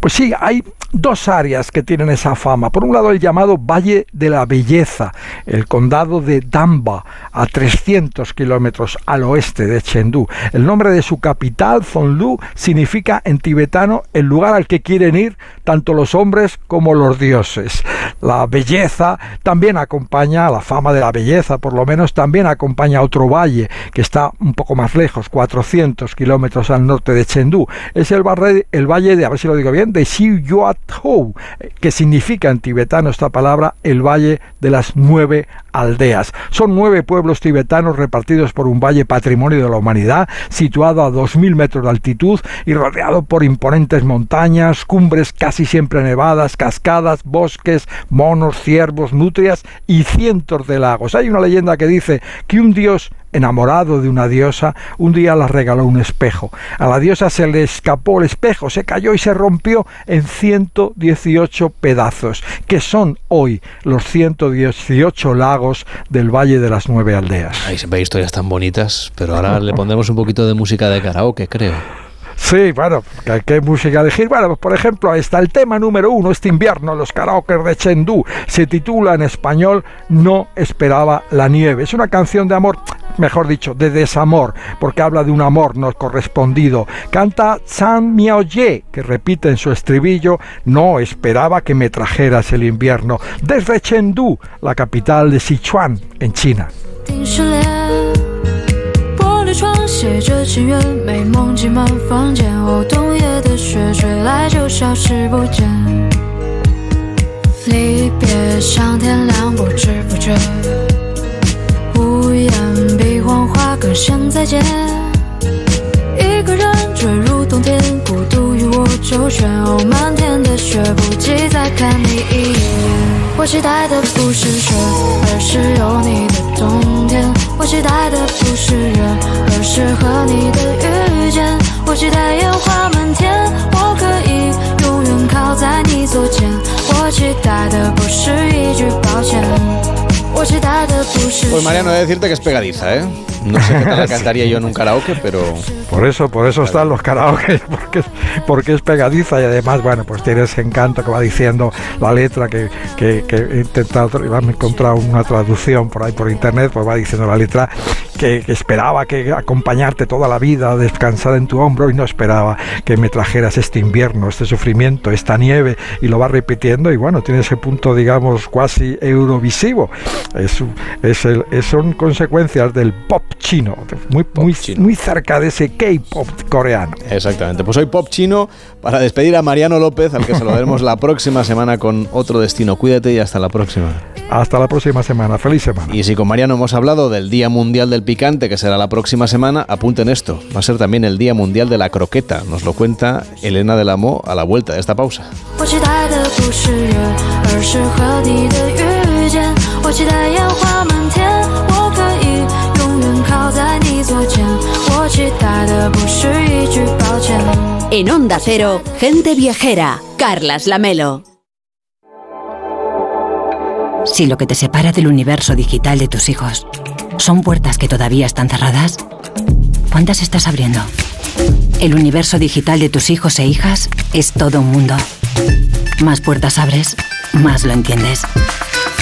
Pues sí, hay dos áreas que tienen esa fama. Por un lado, el llamado Valle de la Belleza, el condado de Damba, a 300 kilómetros al oeste de Chengdu. El nombre de su capital, Zhonglu, significa en tibetano el lugar al que quieren ir tanto los hombres como los dioses. La belleza también acompaña, la fama de la belleza por lo menos, también acompaña otro valle que está un poco más lejos, 400 kilómetros al norte de Chengdu. Es el, el valle de, a ver si lo digo de Ho, que significa en tibetano esta palabra el Valle de las Nueve Aldeas. Son nueve pueblos tibetanos repartidos por un valle patrimonio de la humanidad, situado a 2.000 metros de altitud y rodeado por imponentes montañas, cumbres casi siempre nevadas, cascadas, bosques, monos, ciervos, nutrias y cientos de lagos. Hay una leyenda que dice que un dios enamorado de una diosa, un día la regaló un espejo. A la diosa se le escapó el espejo, se cayó y se rompió en 118 pedazos, que son hoy los 118 lagos del Valle de las Nueve Aldeas. Hay siempre historias tan bonitas, pero ahora le pondremos un poquito de música de karaoke, creo. Sí, bueno, ¿qué música elegir? Bueno, pues por ejemplo, está el tema número uno este invierno, los karaoke de Chengdu. Se titula en español No esperaba la nieve. Es una canción de amor, mejor dicho, de desamor, porque habla de un amor no correspondido. Canta Chan Miaoye, que repite en su estribillo No esperaba que me trajeras el invierno. Desde Chengdu, la capital de Sichuan, en China. 窗写着情缘，美梦挤满房间。哦，冬夜的雪吹来就消失不见。离别像天亮，不知不觉。无言比谎话更像再见。天，孤独与我周旋。哦，漫天的雪，不及再看你一眼。我期待的不是雪，而是有你的冬天。我期待的不是月，而是和你的遇见。我期待烟花满天，我可以永远靠在你左肩。我期待的不是一句抱歉，Pues Mariano, he de decirte que es pegadiza, ¿eh? No sé qué tal la cantaría yo en un karaoke, pero. Por eso, por eso están los karaoke, porque, es pegadiza y además, bueno, pues tiene ese encanto que va diciendo la letra que, que, que he intentado, he encontrado una traducción por ahí por internet, pues va diciendo la letra que, esperaba que acompañarte toda la vida, descansar en tu hombro y no esperaba que me trajeras este invierno, este sufrimiento, esta nieve y lo va repitiendo y bueno, tiene ese punto digamos cuasi eurovisivo. Es, es el, son consecuencias del pop chino, muy, muy, muy cerca de ese K-pop coreano. Exactamente, pues hoy pop chino para despedir a Mariano López, al que se lo veremos la próxima semana con otro destino. Cuídate y hasta la próxima. Hasta la próxima semana, feliz semana. Y si con Mariano hemos hablado del Día Mundial del picante, que será la próxima semana, apunten esto. Va a ser también el Día Mundial de la Croqueta. Nos lo cuenta Elena del Amo a la vuelta de esta pausa. En Onda Cero, gente viajera, Carlas Lamelo. Si lo que te separa del universo digital de tus hijos ¿Son puertas que todavía están cerradas? ¿Cuántas estás abriendo? El universo digital de tus hijos e hijas es todo un mundo. Más puertas abres, más lo entiendes.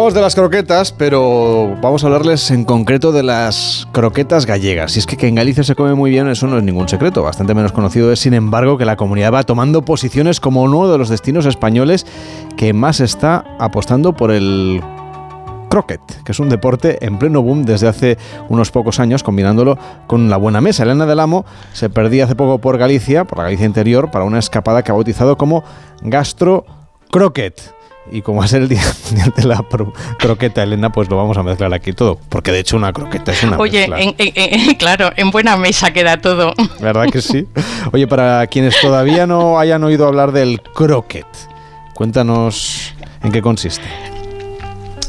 Hablábamos de las croquetas, pero vamos a hablarles en concreto de las croquetas gallegas. Y es que, que en Galicia se come muy bien, eso no es ningún secreto. Bastante menos conocido es, sin embargo, que la comunidad va tomando posiciones como uno de los destinos españoles que más está apostando por el croquet, que es un deporte en pleno boom desde hace unos pocos años, combinándolo con la buena mesa. Elena del Amo se perdía hace poco por Galicia, por la Galicia interior, para una escapada que ha bautizado como Gastro Croquet. Y como ser el día de la croqueta, Elena, pues lo vamos a mezclar aquí todo. Porque de hecho una croqueta es una Oye, mezcla. en- en- en- claro, en buena mesa queda todo. ¿Verdad que sí? Oye, para quienes todavía no hayan oído hablar del croquet, cuéntanos en qué consiste.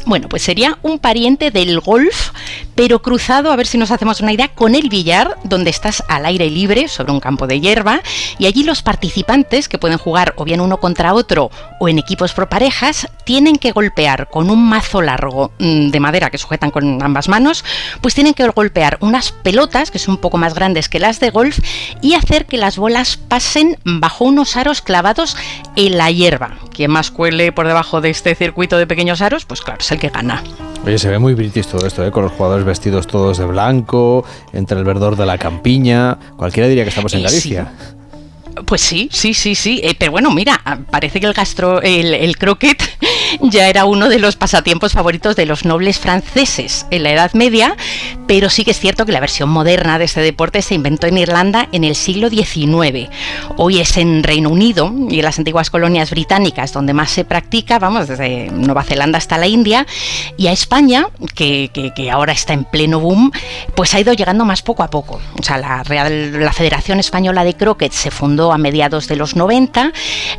Bueno, pues sería un pariente del golf, pero cruzado, a ver si nos hacemos una idea, con el billar, donde estás al aire libre sobre un campo de hierba, y allí los participantes, que pueden jugar o bien uno contra otro o en equipos por parejas, tienen que golpear con un mazo largo mm, de madera que sujetan con ambas manos, pues tienen que golpear unas pelotas, que son un poco más grandes que las de golf, y hacer que las bolas pasen bajo unos aros clavados en la hierba. Quien más cuele por debajo de este circuito de pequeños aros, pues claro, el que gana. Oye, se ve muy british todo esto, ¿eh? con los jugadores vestidos todos de blanco, entre el verdor de la campiña. Cualquiera diría que estamos en sí. Pues sí, sí, sí, sí. Eh, pero bueno, mira, parece que el gastro, el, croquet ya era uno de los pasatiempos favoritos de los nobles franceses en la Edad Media, pero sí que es cierto que la versión moderna de este deporte se inventó en Irlanda en el siglo XIX. Hoy es en Reino Unido y en las antiguas colonias británicas donde más se practica, vamos, desde Nueva Zelanda hasta la India, y a España, que, que- que ahora está en pleno boom, pues ha ido llegando más poco a poco. O sea, la, Real- la Federación Española de Croquet se fundó a mediados de los 90,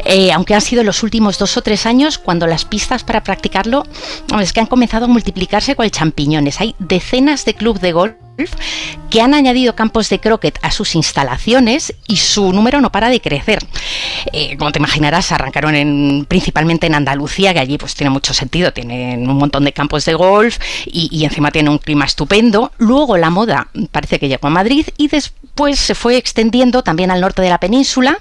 eh, aunque han sido los últimos dos o tres años cuando las pistas para practicarlo es que han comenzado a multiplicarse con champiñones. Hay decenas de clubes de golf que han añadido campos de croquet a sus instalaciones y su número no para de crecer. Eh, como te imaginarás, arrancaron en, principalmente en Andalucía, que allí pues tiene mucho sentido, tienen un montón de campos de golf y, y encima tiene un clima estupendo. Luego la moda parece que llegó a Madrid y después se fue extendiendo también al norte de la península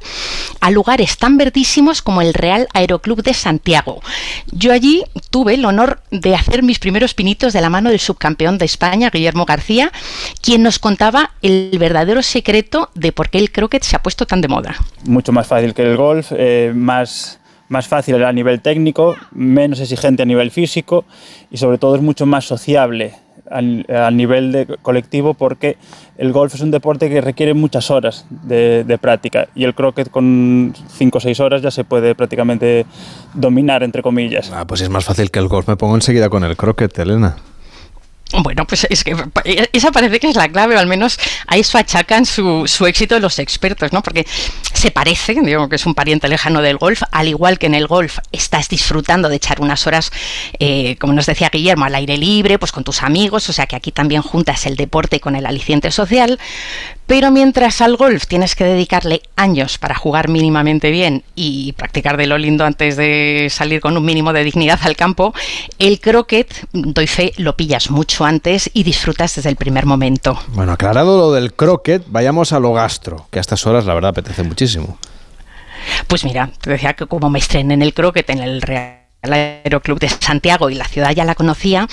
a lugares tan verdísimos como el Real Aeroclub de Santiago. Yo allí tuve el honor de hacer mis primeros pinitos de la mano del subcampeón de España, Guillermo García, quien nos contaba el verdadero secreto de por qué el croquet se ha puesto tan de moda. mucho más fácil que el golf, eh, más, más fácil a nivel técnico, menos exigente a nivel físico y sobre todo es mucho más sociable al, al nivel de colectivo porque el golf es un deporte que requiere muchas horas de, de práctica y el croquet con 5 o 6 horas ya se puede prácticamente dominar, entre comillas. Ah, pues es más fácil que el golf. Me pongo enseguida con el croquet, Elena. Bueno, pues es que esa parece que es la clave, o al menos a eso achacan su, su éxito los expertos, ¿no? Porque se parece, digo que es un pariente lejano del golf, al igual que en el golf estás disfrutando de echar unas horas, eh, como nos decía Guillermo, al aire libre, pues con tus amigos, o sea que aquí también juntas el deporte con el aliciente social, pero mientras al golf tienes que dedicarle años para jugar mínimamente bien y practicar de lo lindo antes de salir con un mínimo de dignidad al campo, el croquet, doy fe, lo pillas mucho antes y disfrutas desde el primer momento. Bueno, aclarado lo del croquet, vayamos a lo gastro, que a estas horas la verdad apetece muchísimo. Pues mira, te decía que como me estrené en el croquet en el Real Aeroclub de Santiago y la ciudad ya la conocía,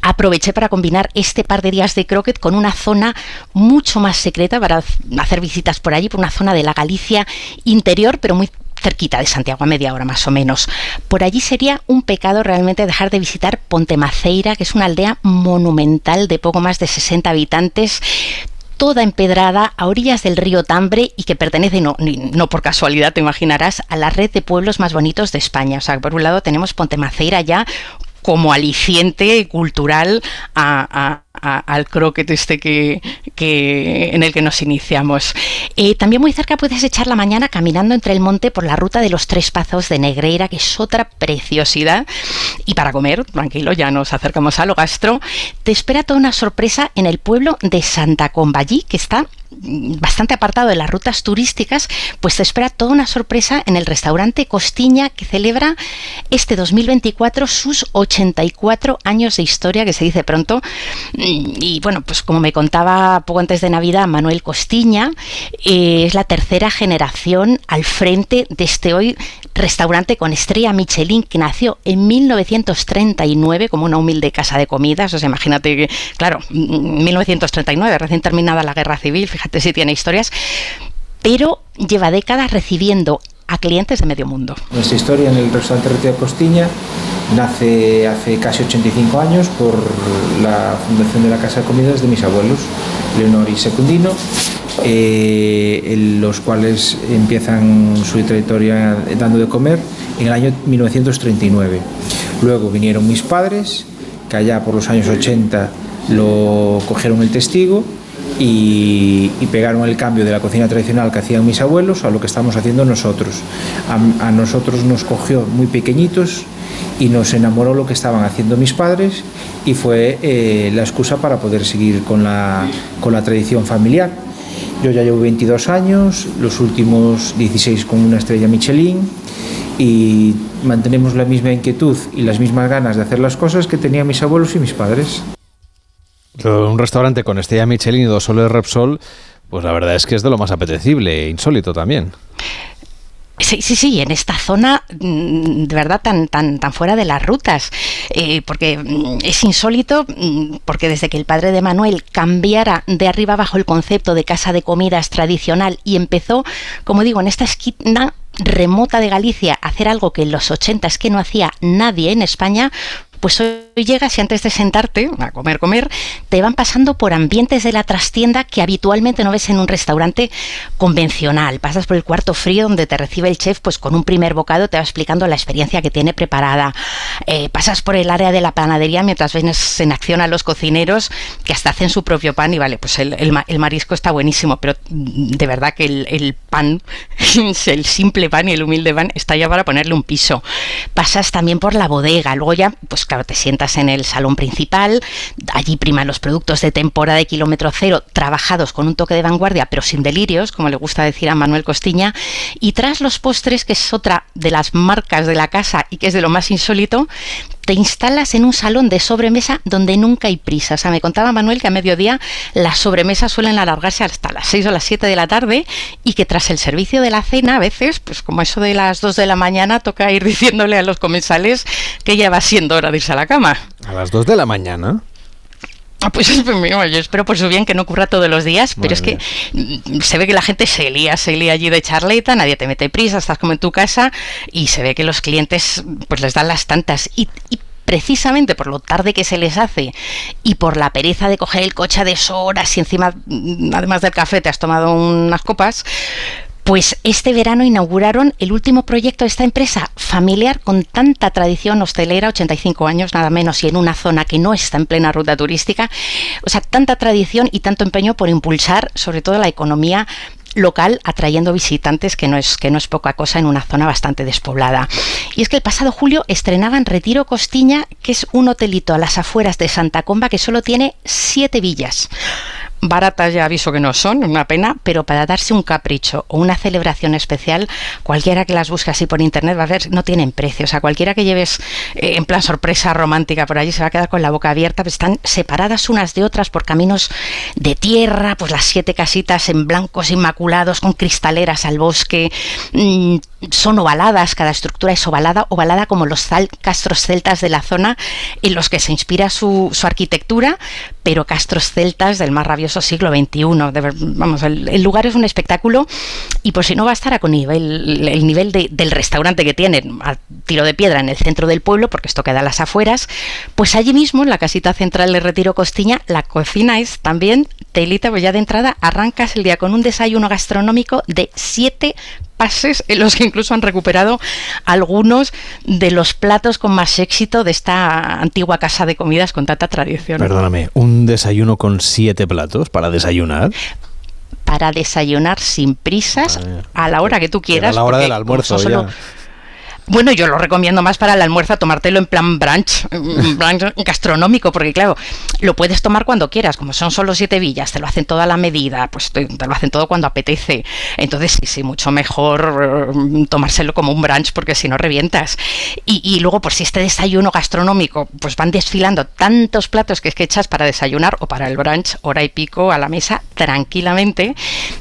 aproveché para combinar este par de días de croquet con una zona mucho más secreta para hacer visitas por allí, por una zona de la Galicia interior, pero muy cerquita de Santiago, a media hora más o menos. Por allí sería un pecado realmente dejar de visitar Ponte Maceira, que es una aldea monumental de poco más de 60 habitantes, toda empedrada a orillas del río Tambre y que pertenece, no, no por casualidad, te imaginarás, a la red de pueblos más bonitos de España. O sea, por un lado tenemos Pontemaceira ya como aliciente cultural a- a- al croquet este que, que- en el que nos iniciamos. Eh, también muy cerca puedes echar la mañana caminando entre el monte por la ruta de los Tres Pazos de Negreira, que es otra preciosidad. Y para comer, tranquilo, ya nos acercamos a lo gastro, te espera toda una sorpresa en el pueblo de Santa Comballí, que está mm, bastante apartado de las rutas turísticas, pues te espera toda una sorpresa en el restaurante Costiña que celebra este 2024 sus 84 años de historia, que se dice pronto. Mm, Y bueno, pues como me contaba poco antes de Navidad Manuel Costiña, eh, es la tercera generación al frente de este hoy restaurante con estrella Michelin que nació en 1939 como una humilde casa de comidas. O sea, imagínate que, claro, 1939, recién terminada la guerra civil, fíjate si tiene historias, pero lleva décadas recibiendo a clientes de medio mundo. Nuestra historia en el restaurante Retiro Costiña nace hace casi 85 años por la fundación de la Casa de Comidas de mis abuelos, Leonor y Secundino, eh, los cuales empiezan su trayectoria dando de comer en el año 1939. Luego vinieron mis padres, que allá por los años 80 lo cogieron el testigo y, pegaron el cambio de la cocina tradicional que hacían mis abuelos a lo que estamos haciendo nosotros. A, a, nosotros nos cogió muy pequeñitos y nos enamoró lo que estaban haciendo mis padres y fue eh, la excusa para poder seguir con la, con la tradición familiar. Yo ya llevo 22 años, los últimos 16 con una estrella Michelin y mantenemos la misma inquietud y las mismas ganas de hacer las cosas que tenían mis abuelos y mis padres. Un restaurante con estrella Michelin y dos soles Repsol, pues la verdad es que es de lo más apetecible e insólito también. Sí, sí, sí, en esta zona mm, de verdad tan, tan, tan fuera de las rutas, eh, porque mm, es insólito, mm, porque desde que el padre de Manuel cambiara de arriba abajo el concepto de casa de comidas tradicional y empezó, como digo, en esta esquina remota de Galicia hacer algo que en los 80 es que no hacía nadie en España, pues hoy llegas y antes de sentarte a comer, comer, te van pasando por ambientes de la trastienda que habitualmente no ves en un restaurante convencional. Pasas por el cuarto frío donde te recibe el chef, pues con un primer bocado te va explicando la experiencia que tiene preparada. Eh, pasas por el área de la panadería mientras ves en acción a los cocineros que hasta hacen su propio pan y vale, pues el, marisco está buenísimo, pero de verdad que el, el pan, el simple pan y el humilde pan está ya para ponerle un piso. Pasas también por la bodega, luego ya, pues claro, te sientas en el salón principal, allí priman los productos de temporada de kilómetro cero, trabajados con un toque de vanguardia, pero sin delirios, como le gusta decir a Manuel Costiña, y tras los postres, que es otra de las marcas de la casa y que es de lo más insólito, te instalas en un salón de sobremesa donde nunca hay prisa. O sea, me contaba Manuel que a mediodía las sobremesas suelen alargarse hasta las 6 o las 7 de la tarde y que tras el servicio de la cena, a veces, pues como eso de las 2 de la mañana, toca ir diciéndole a los comensales que ya va siendo hora de irse a la cama. ¿A las 2 de la mañana? Pues yo espero por su bien que no ocurra todos los días, pero es que mm, se ve que la gente se lía, se lía allí de charleta, nadie te mete prisa, estás como en tu casa y se ve que los clientes pues les dan las tantas. Y, y precisamente por lo tarde que se les hace y por la pereza de coger el coche a deshoras y encima, mm, además del café, te has tomado unas copas, pues este verano inauguraron el último proyecto de esta empresa familiar con tanta tradición hostelera, 85 años nada menos, y en una zona que no está en plena ruta turística. O sea, tanta tradición y tanto empeño por impulsar sobre todo la economía local atrayendo visitantes que no es que no es poca cosa en una zona bastante despoblada. Y es que el pasado julio estrenaban Retiro Costiña, que es un hotelito a las afueras de Santa Comba que solo tiene siete villas baratas ya aviso que no son, una pena, pero para darse un capricho o una celebración especial, cualquiera que las busque así por internet va a ver, no tienen precio. O sea, cualquiera que lleves eh, en plan sorpresa romántica por allí se va a quedar con la boca abierta, pues están separadas unas de otras por caminos de tierra, pues las siete casitas en blancos inmaculados, con cristaleras al bosque, mmm, son ovaladas, cada estructura es ovalada, ovalada como los castros celtas de la zona en los que se inspira su, su arquitectura, pero castros celtas del más rabioso siglo XXI. Vamos, el, el, lugar es un espectáculo y por si no bastara con nivel, el nivel de, del restaurante que tienen a tiro de piedra en el centro del pueblo, porque esto queda a las afueras, pues allí mismo, en la casita central de Retiro Costiña, la cocina es también telita, pues ya de entrada arrancas el día con un desayuno gastronómico de siete pases en los que incluso han recuperado algunos de los platos con más éxito de esta antigua casa de comidas con tanta tradición. Perdóname, ¿un desayuno con siete platos para desayunar? Para desayunar sin prisas, a la hora que tú quieras. A la hora del almuerzo, solo, Bueno, yo lo recomiendo más para el almuerzo, tomártelo en plan brunch, gastronómico, porque claro, lo puedes tomar cuando quieras, como son solo siete villas, te lo hacen toda la medida, pues te, lo hacen todo cuando apetece. Entonces sí, sí, mucho mejor eh, tomárselo como un brunch, porque si no revientas. Y, luego, por si este desayuno gastronómico, pues van desfilando tantos platos que es que echas para desayunar o para el brunch, hora y pico a la mesa, tranquilamente.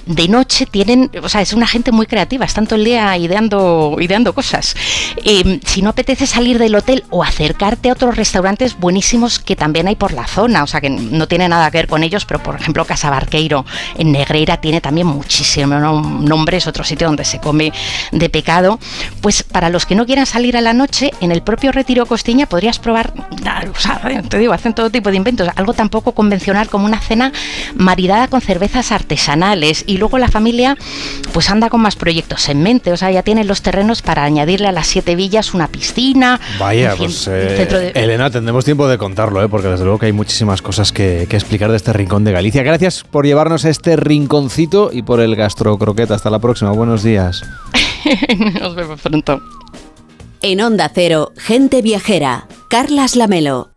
De noche tienen, o sea, es una gente muy creativa, están todo el día ideando, ideando cosas. Eh, si no apetece salir del hotel o acercarte a otros restaurantes buenísimos que también hay por la zona, o sea que no tiene nada que ver con ellos, pero por ejemplo Casa Barqueiro en Negreira tiene también muchísimos nombres, otro sitio donde se come de pecado. Pues para los que no quieran salir a la noche, en el propio Retiro Costiña podrías probar, o sea, te digo, hacen todo tipo de inventos, algo tampoco convencional como una cena maridada con cervezas artesanales. Y luego la familia pues anda con más proyectos en mente, o sea, ya tienen los terrenos para añadirle a las siete villas una piscina. Vaya, un pues eh, centro de- Elena, tendremos tiempo de contarlo, ¿eh? porque desde luego que hay muchísimas cosas que, que explicar de este rincón de Galicia. Gracias por llevarnos a este rinconcito y por el gastrocroqueta. Hasta la próxima. Buenos días. Nos vemos pronto. En Onda Cero, Gente Viajera, Carlas Lamelo.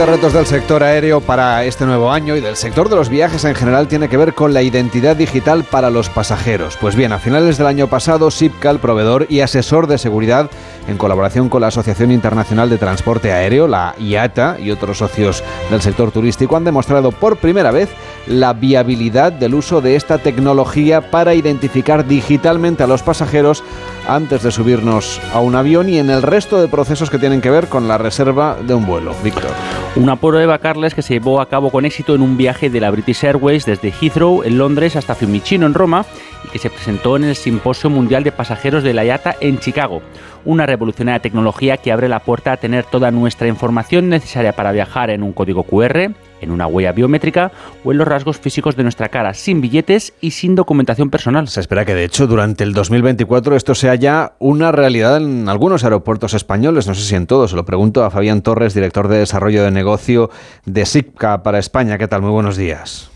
De retos del sector aéreo para este nuevo año y del sector de los viajes en general tiene que ver con la identidad digital para los pasajeros. Pues bien, a finales del año pasado, SIPCA, el proveedor y asesor de seguridad, en colaboración con la Asociación Internacional de Transporte Aéreo, la IATA, y otros socios del sector turístico, han demostrado por primera vez la viabilidad del uso de esta tecnología para identificar digitalmente a los pasajeros antes de subirnos a un avión y en el resto de procesos que tienen que ver con la reserva de un vuelo. Víctor. Una prueba, Carles, que se llevó a cabo con éxito en un viaje de la British Airways desde Heathrow, en Londres, hasta Fiumicino, en Roma, y que se presentó en el Simposio Mundial de Pasajeros de la IATA en Chicago. Una revolucionaria tecnología que abre la puerta a tener toda nuestra información necesaria para viajar en un código QR, en una huella biométrica o en los rasgos físicos de nuestra cara, sin billetes y sin documentación personal. Se espera que, de hecho, durante el 2024 esto sea ya una realidad en algunos aeropuertos españoles, no sé si en todos. Se lo pregunto a Fabián Torres, director de Desarrollo de Negocio de SIPCA para España. ¿Qué tal? Muy buenos días.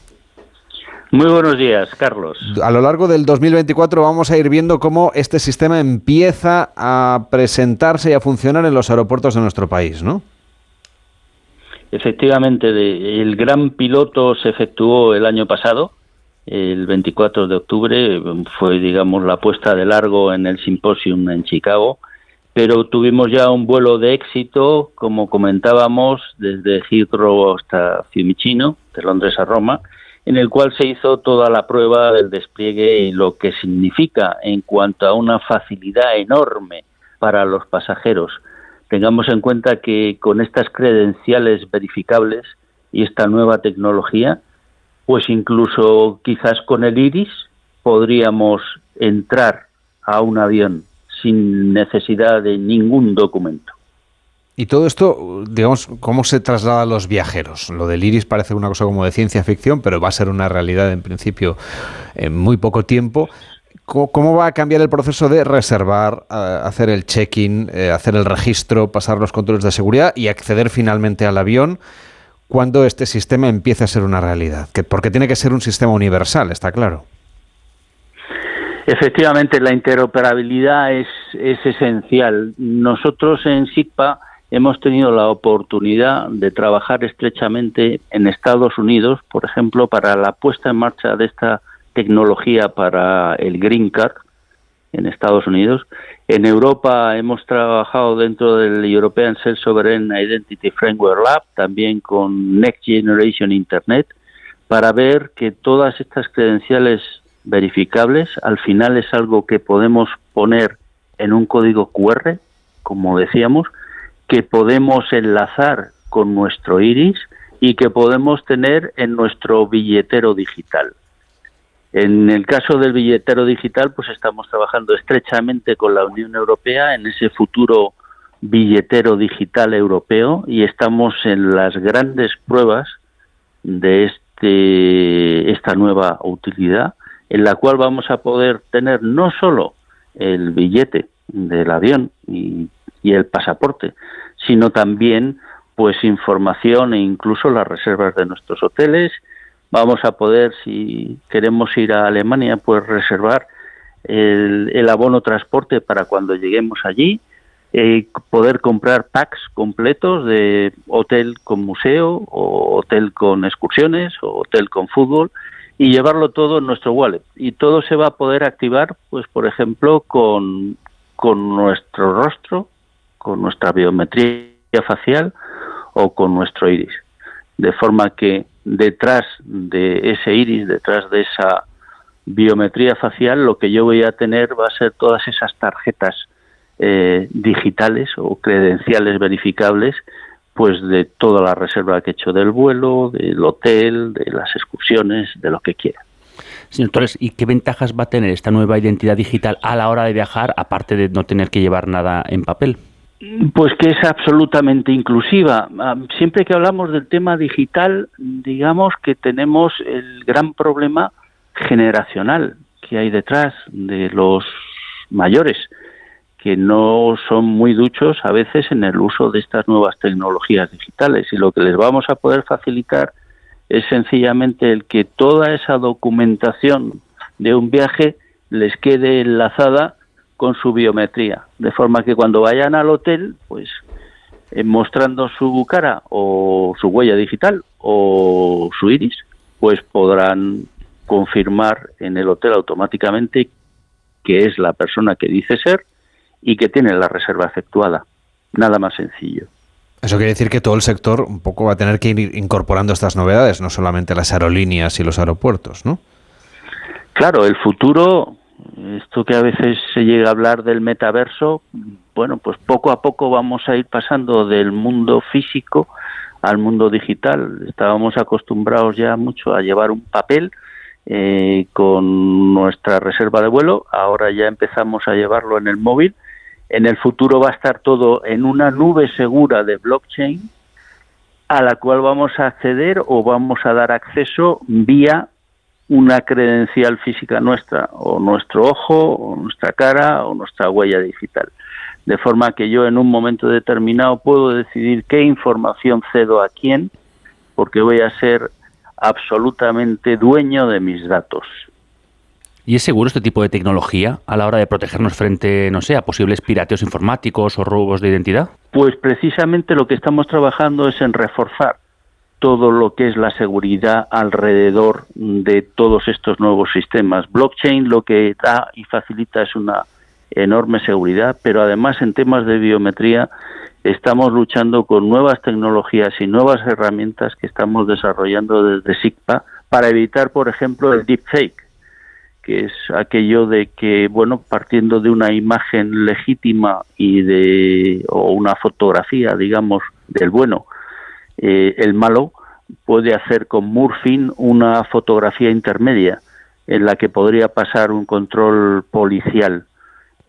Muy buenos días, Carlos. A lo largo del 2024 vamos a ir viendo cómo este sistema empieza a presentarse y a funcionar en los aeropuertos de nuestro país, ¿no? Efectivamente, el gran piloto se efectuó el año pasado, el 24 de octubre, fue, digamos, la puesta de largo en el simposium en Chicago, pero tuvimos ya un vuelo de éxito, como comentábamos, desde Heathrow hasta Fiumicino, de Londres a Roma, en el cual se hizo toda la prueba del despliegue y lo que significa en cuanto a una facilidad enorme para los pasajeros. Tengamos en cuenta que con estas credenciales verificables y esta nueva tecnología, pues incluso quizás con el iris podríamos entrar a un avión sin necesidad de ningún documento. Y todo esto, digamos, ¿cómo se traslada a los viajeros? Lo del iris parece una cosa como de ciencia ficción, pero va a ser una realidad en principio en muy poco tiempo. ¿Cómo, va a cambiar el proceso de reservar, hacer el check-in, eh, hacer el registro, pasar los controles de seguridad y acceder finalmente al avión cuando este sistema empiece a ser una realidad? Que, porque tiene que ser un sistema universal, está claro. Efectivamente, la interoperabilidad es, es esencial. Nosotros en SIGPA hemos tenido la oportunidad de trabajar estrechamente en Estados Unidos, por ejemplo, para la puesta en marcha de esta tecnología para el Green Card en Estados Unidos. En Europa hemos trabajado dentro del European Self Sovereign Identity Framework Lab, también con Next Generation Internet, para ver que todas estas credenciales verificables al final es algo que podemos poner en un código QR, como decíamos, que podemos enlazar con nuestro iris y que podemos tener en nuestro billetero digital. En el caso del billetero digital, pues estamos trabajando estrechamente con la Unión Europea en ese futuro billetero digital europeo y estamos en las grandes pruebas de este, esta nueva utilidad, en la cual vamos a poder tener no solo el billete del avión y, y el pasaporte, sino también pues información e incluso las reservas de nuestros hoteles. Vamos a poder, si queremos ir a Alemania, pues reservar el, el abono transporte para cuando lleguemos allí, eh, poder comprar packs completos de hotel con museo o hotel con excursiones o hotel con fútbol y llevarlo todo en nuestro wallet. Y todo se va a poder activar, pues por ejemplo, con, con nuestro rostro, con nuestra biometría facial o con nuestro iris. De forma que detrás de ese iris, detrás de esa biometría facial, lo que yo voy a tener va a ser todas esas tarjetas eh, digitales o credenciales verificables pues de toda la reserva que he hecho del vuelo, del hotel, de las excursiones, de lo que quiera. Señor Torres, ¿y qué ventajas va a tener esta nueva identidad digital a la hora de viajar, aparte de no tener que llevar nada en papel? Pues que es absolutamente inclusiva. Ah, siempre que hablamos del tema digital, digamos que tenemos el gran problema generacional que hay detrás de los mayores que no son muy duchos a veces en el uso de estas nuevas tecnologías digitales y lo que les vamos a poder facilitar es sencillamente el que toda esa documentación de un viaje les quede enlazada con su biometría, de forma que cuando vayan al hotel, pues eh, mostrando su cara o su huella digital o su iris, pues podrán confirmar en el hotel automáticamente que es la persona que dice ser y que tiene la reserva efectuada. Nada más sencillo. Eso quiere decir que todo el sector un poco va a tener que ir incorporando estas novedades, no solamente las aerolíneas y los aeropuertos, ¿no? Claro, el futuro, esto que a veces se llega a hablar del metaverso, bueno, pues poco a poco vamos a ir pasando del mundo físico al mundo digital. Estábamos acostumbrados ya mucho a llevar un papel eh, con nuestra reserva de vuelo, ahora ya empezamos a llevarlo en el móvil en el futuro va a estar todo en una nube segura de blockchain a la cual vamos a acceder o vamos a dar acceso vía una credencial física nuestra, o nuestro ojo, o nuestra cara, o nuestra huella digital. De forma que yo en un momento determinado puedo decidir qué información cedo a quién, porque voy a ser absolutamente dueño de mis datos. ¿Y es seguro este tipo de tecnología a la hora de protegernos frente, no sé, a posibles pirateos informáticos o robos de identidad? Pues precisamente lo que estamos trabajando es en reforzar todo lo que es la seguridad alrededor de todos estos nuevos sistemas. Blockchain lo que da y facilita es una enorme seguridad, pero además en temas de biometría estamos luchando con nuevas tecnologías y nuevas herramientas que estamos desarrollando desde SIGPA para evitar, por ejemplo, el deepfake que es aquello de que, bueno, partiendo de una imagen legítima y de, o una fotografía, digamos, del bueno, eh, el malo puede hacer con Murphy una fotografía intermedia en la que podría pasar un control policial.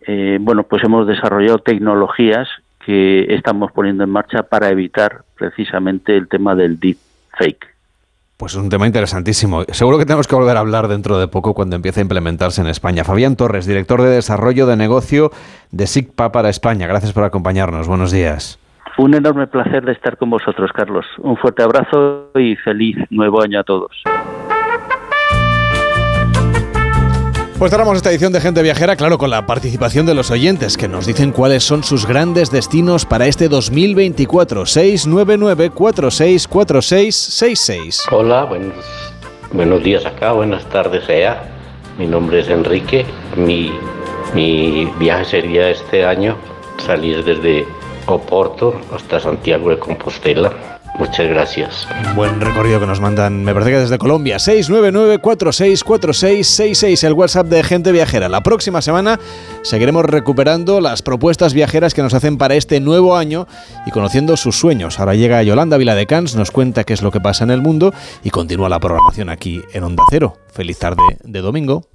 Eh, bueno, pues hemos desarrollado tecnologías que estamos poniendo en marcha para evitar precisamente el tema del deep fake. Pues es un tema interesantísimo. Seguro que tenemos que volver a hablar dentro de poco cuando empiece a implementarse en España. Fabián Torres, director de desarrollo de negocio de SIGPA para España. Gracias por acompañarnos. Buenos días. Un enorme placer de estar con vosotros, Carlos. Un fuerte abrazo y feliz nuevo año a todos. Pues cerramos esta edición de Gente Viajera, claro, con la participación de los oyentes que nos dicen cuáles son sus grandes destinos para este 2024. 699-464666. Hola, buenos, buenos días acá, buenas tardes allá. Mi nombre es Enrique. Mi, mi viaje sería este año salir desde Oporto hasta Santiago de Compostela Muchas gracias. Buen recorrido que nos mandan, me parece que desde Colombia. 699-464666, el WhatsApp de Gente Viajera. La próxima semana seguiremos recuperando las propuestas viajeras que nos hacen para este nuevo año y conociendo sus sueños. Ahora llega Yolanda Viladecans, nos cuenta qué es lo que pasa en el mundo y continúa la programación aquí en Onda Cero. Feliz tarde de domingo.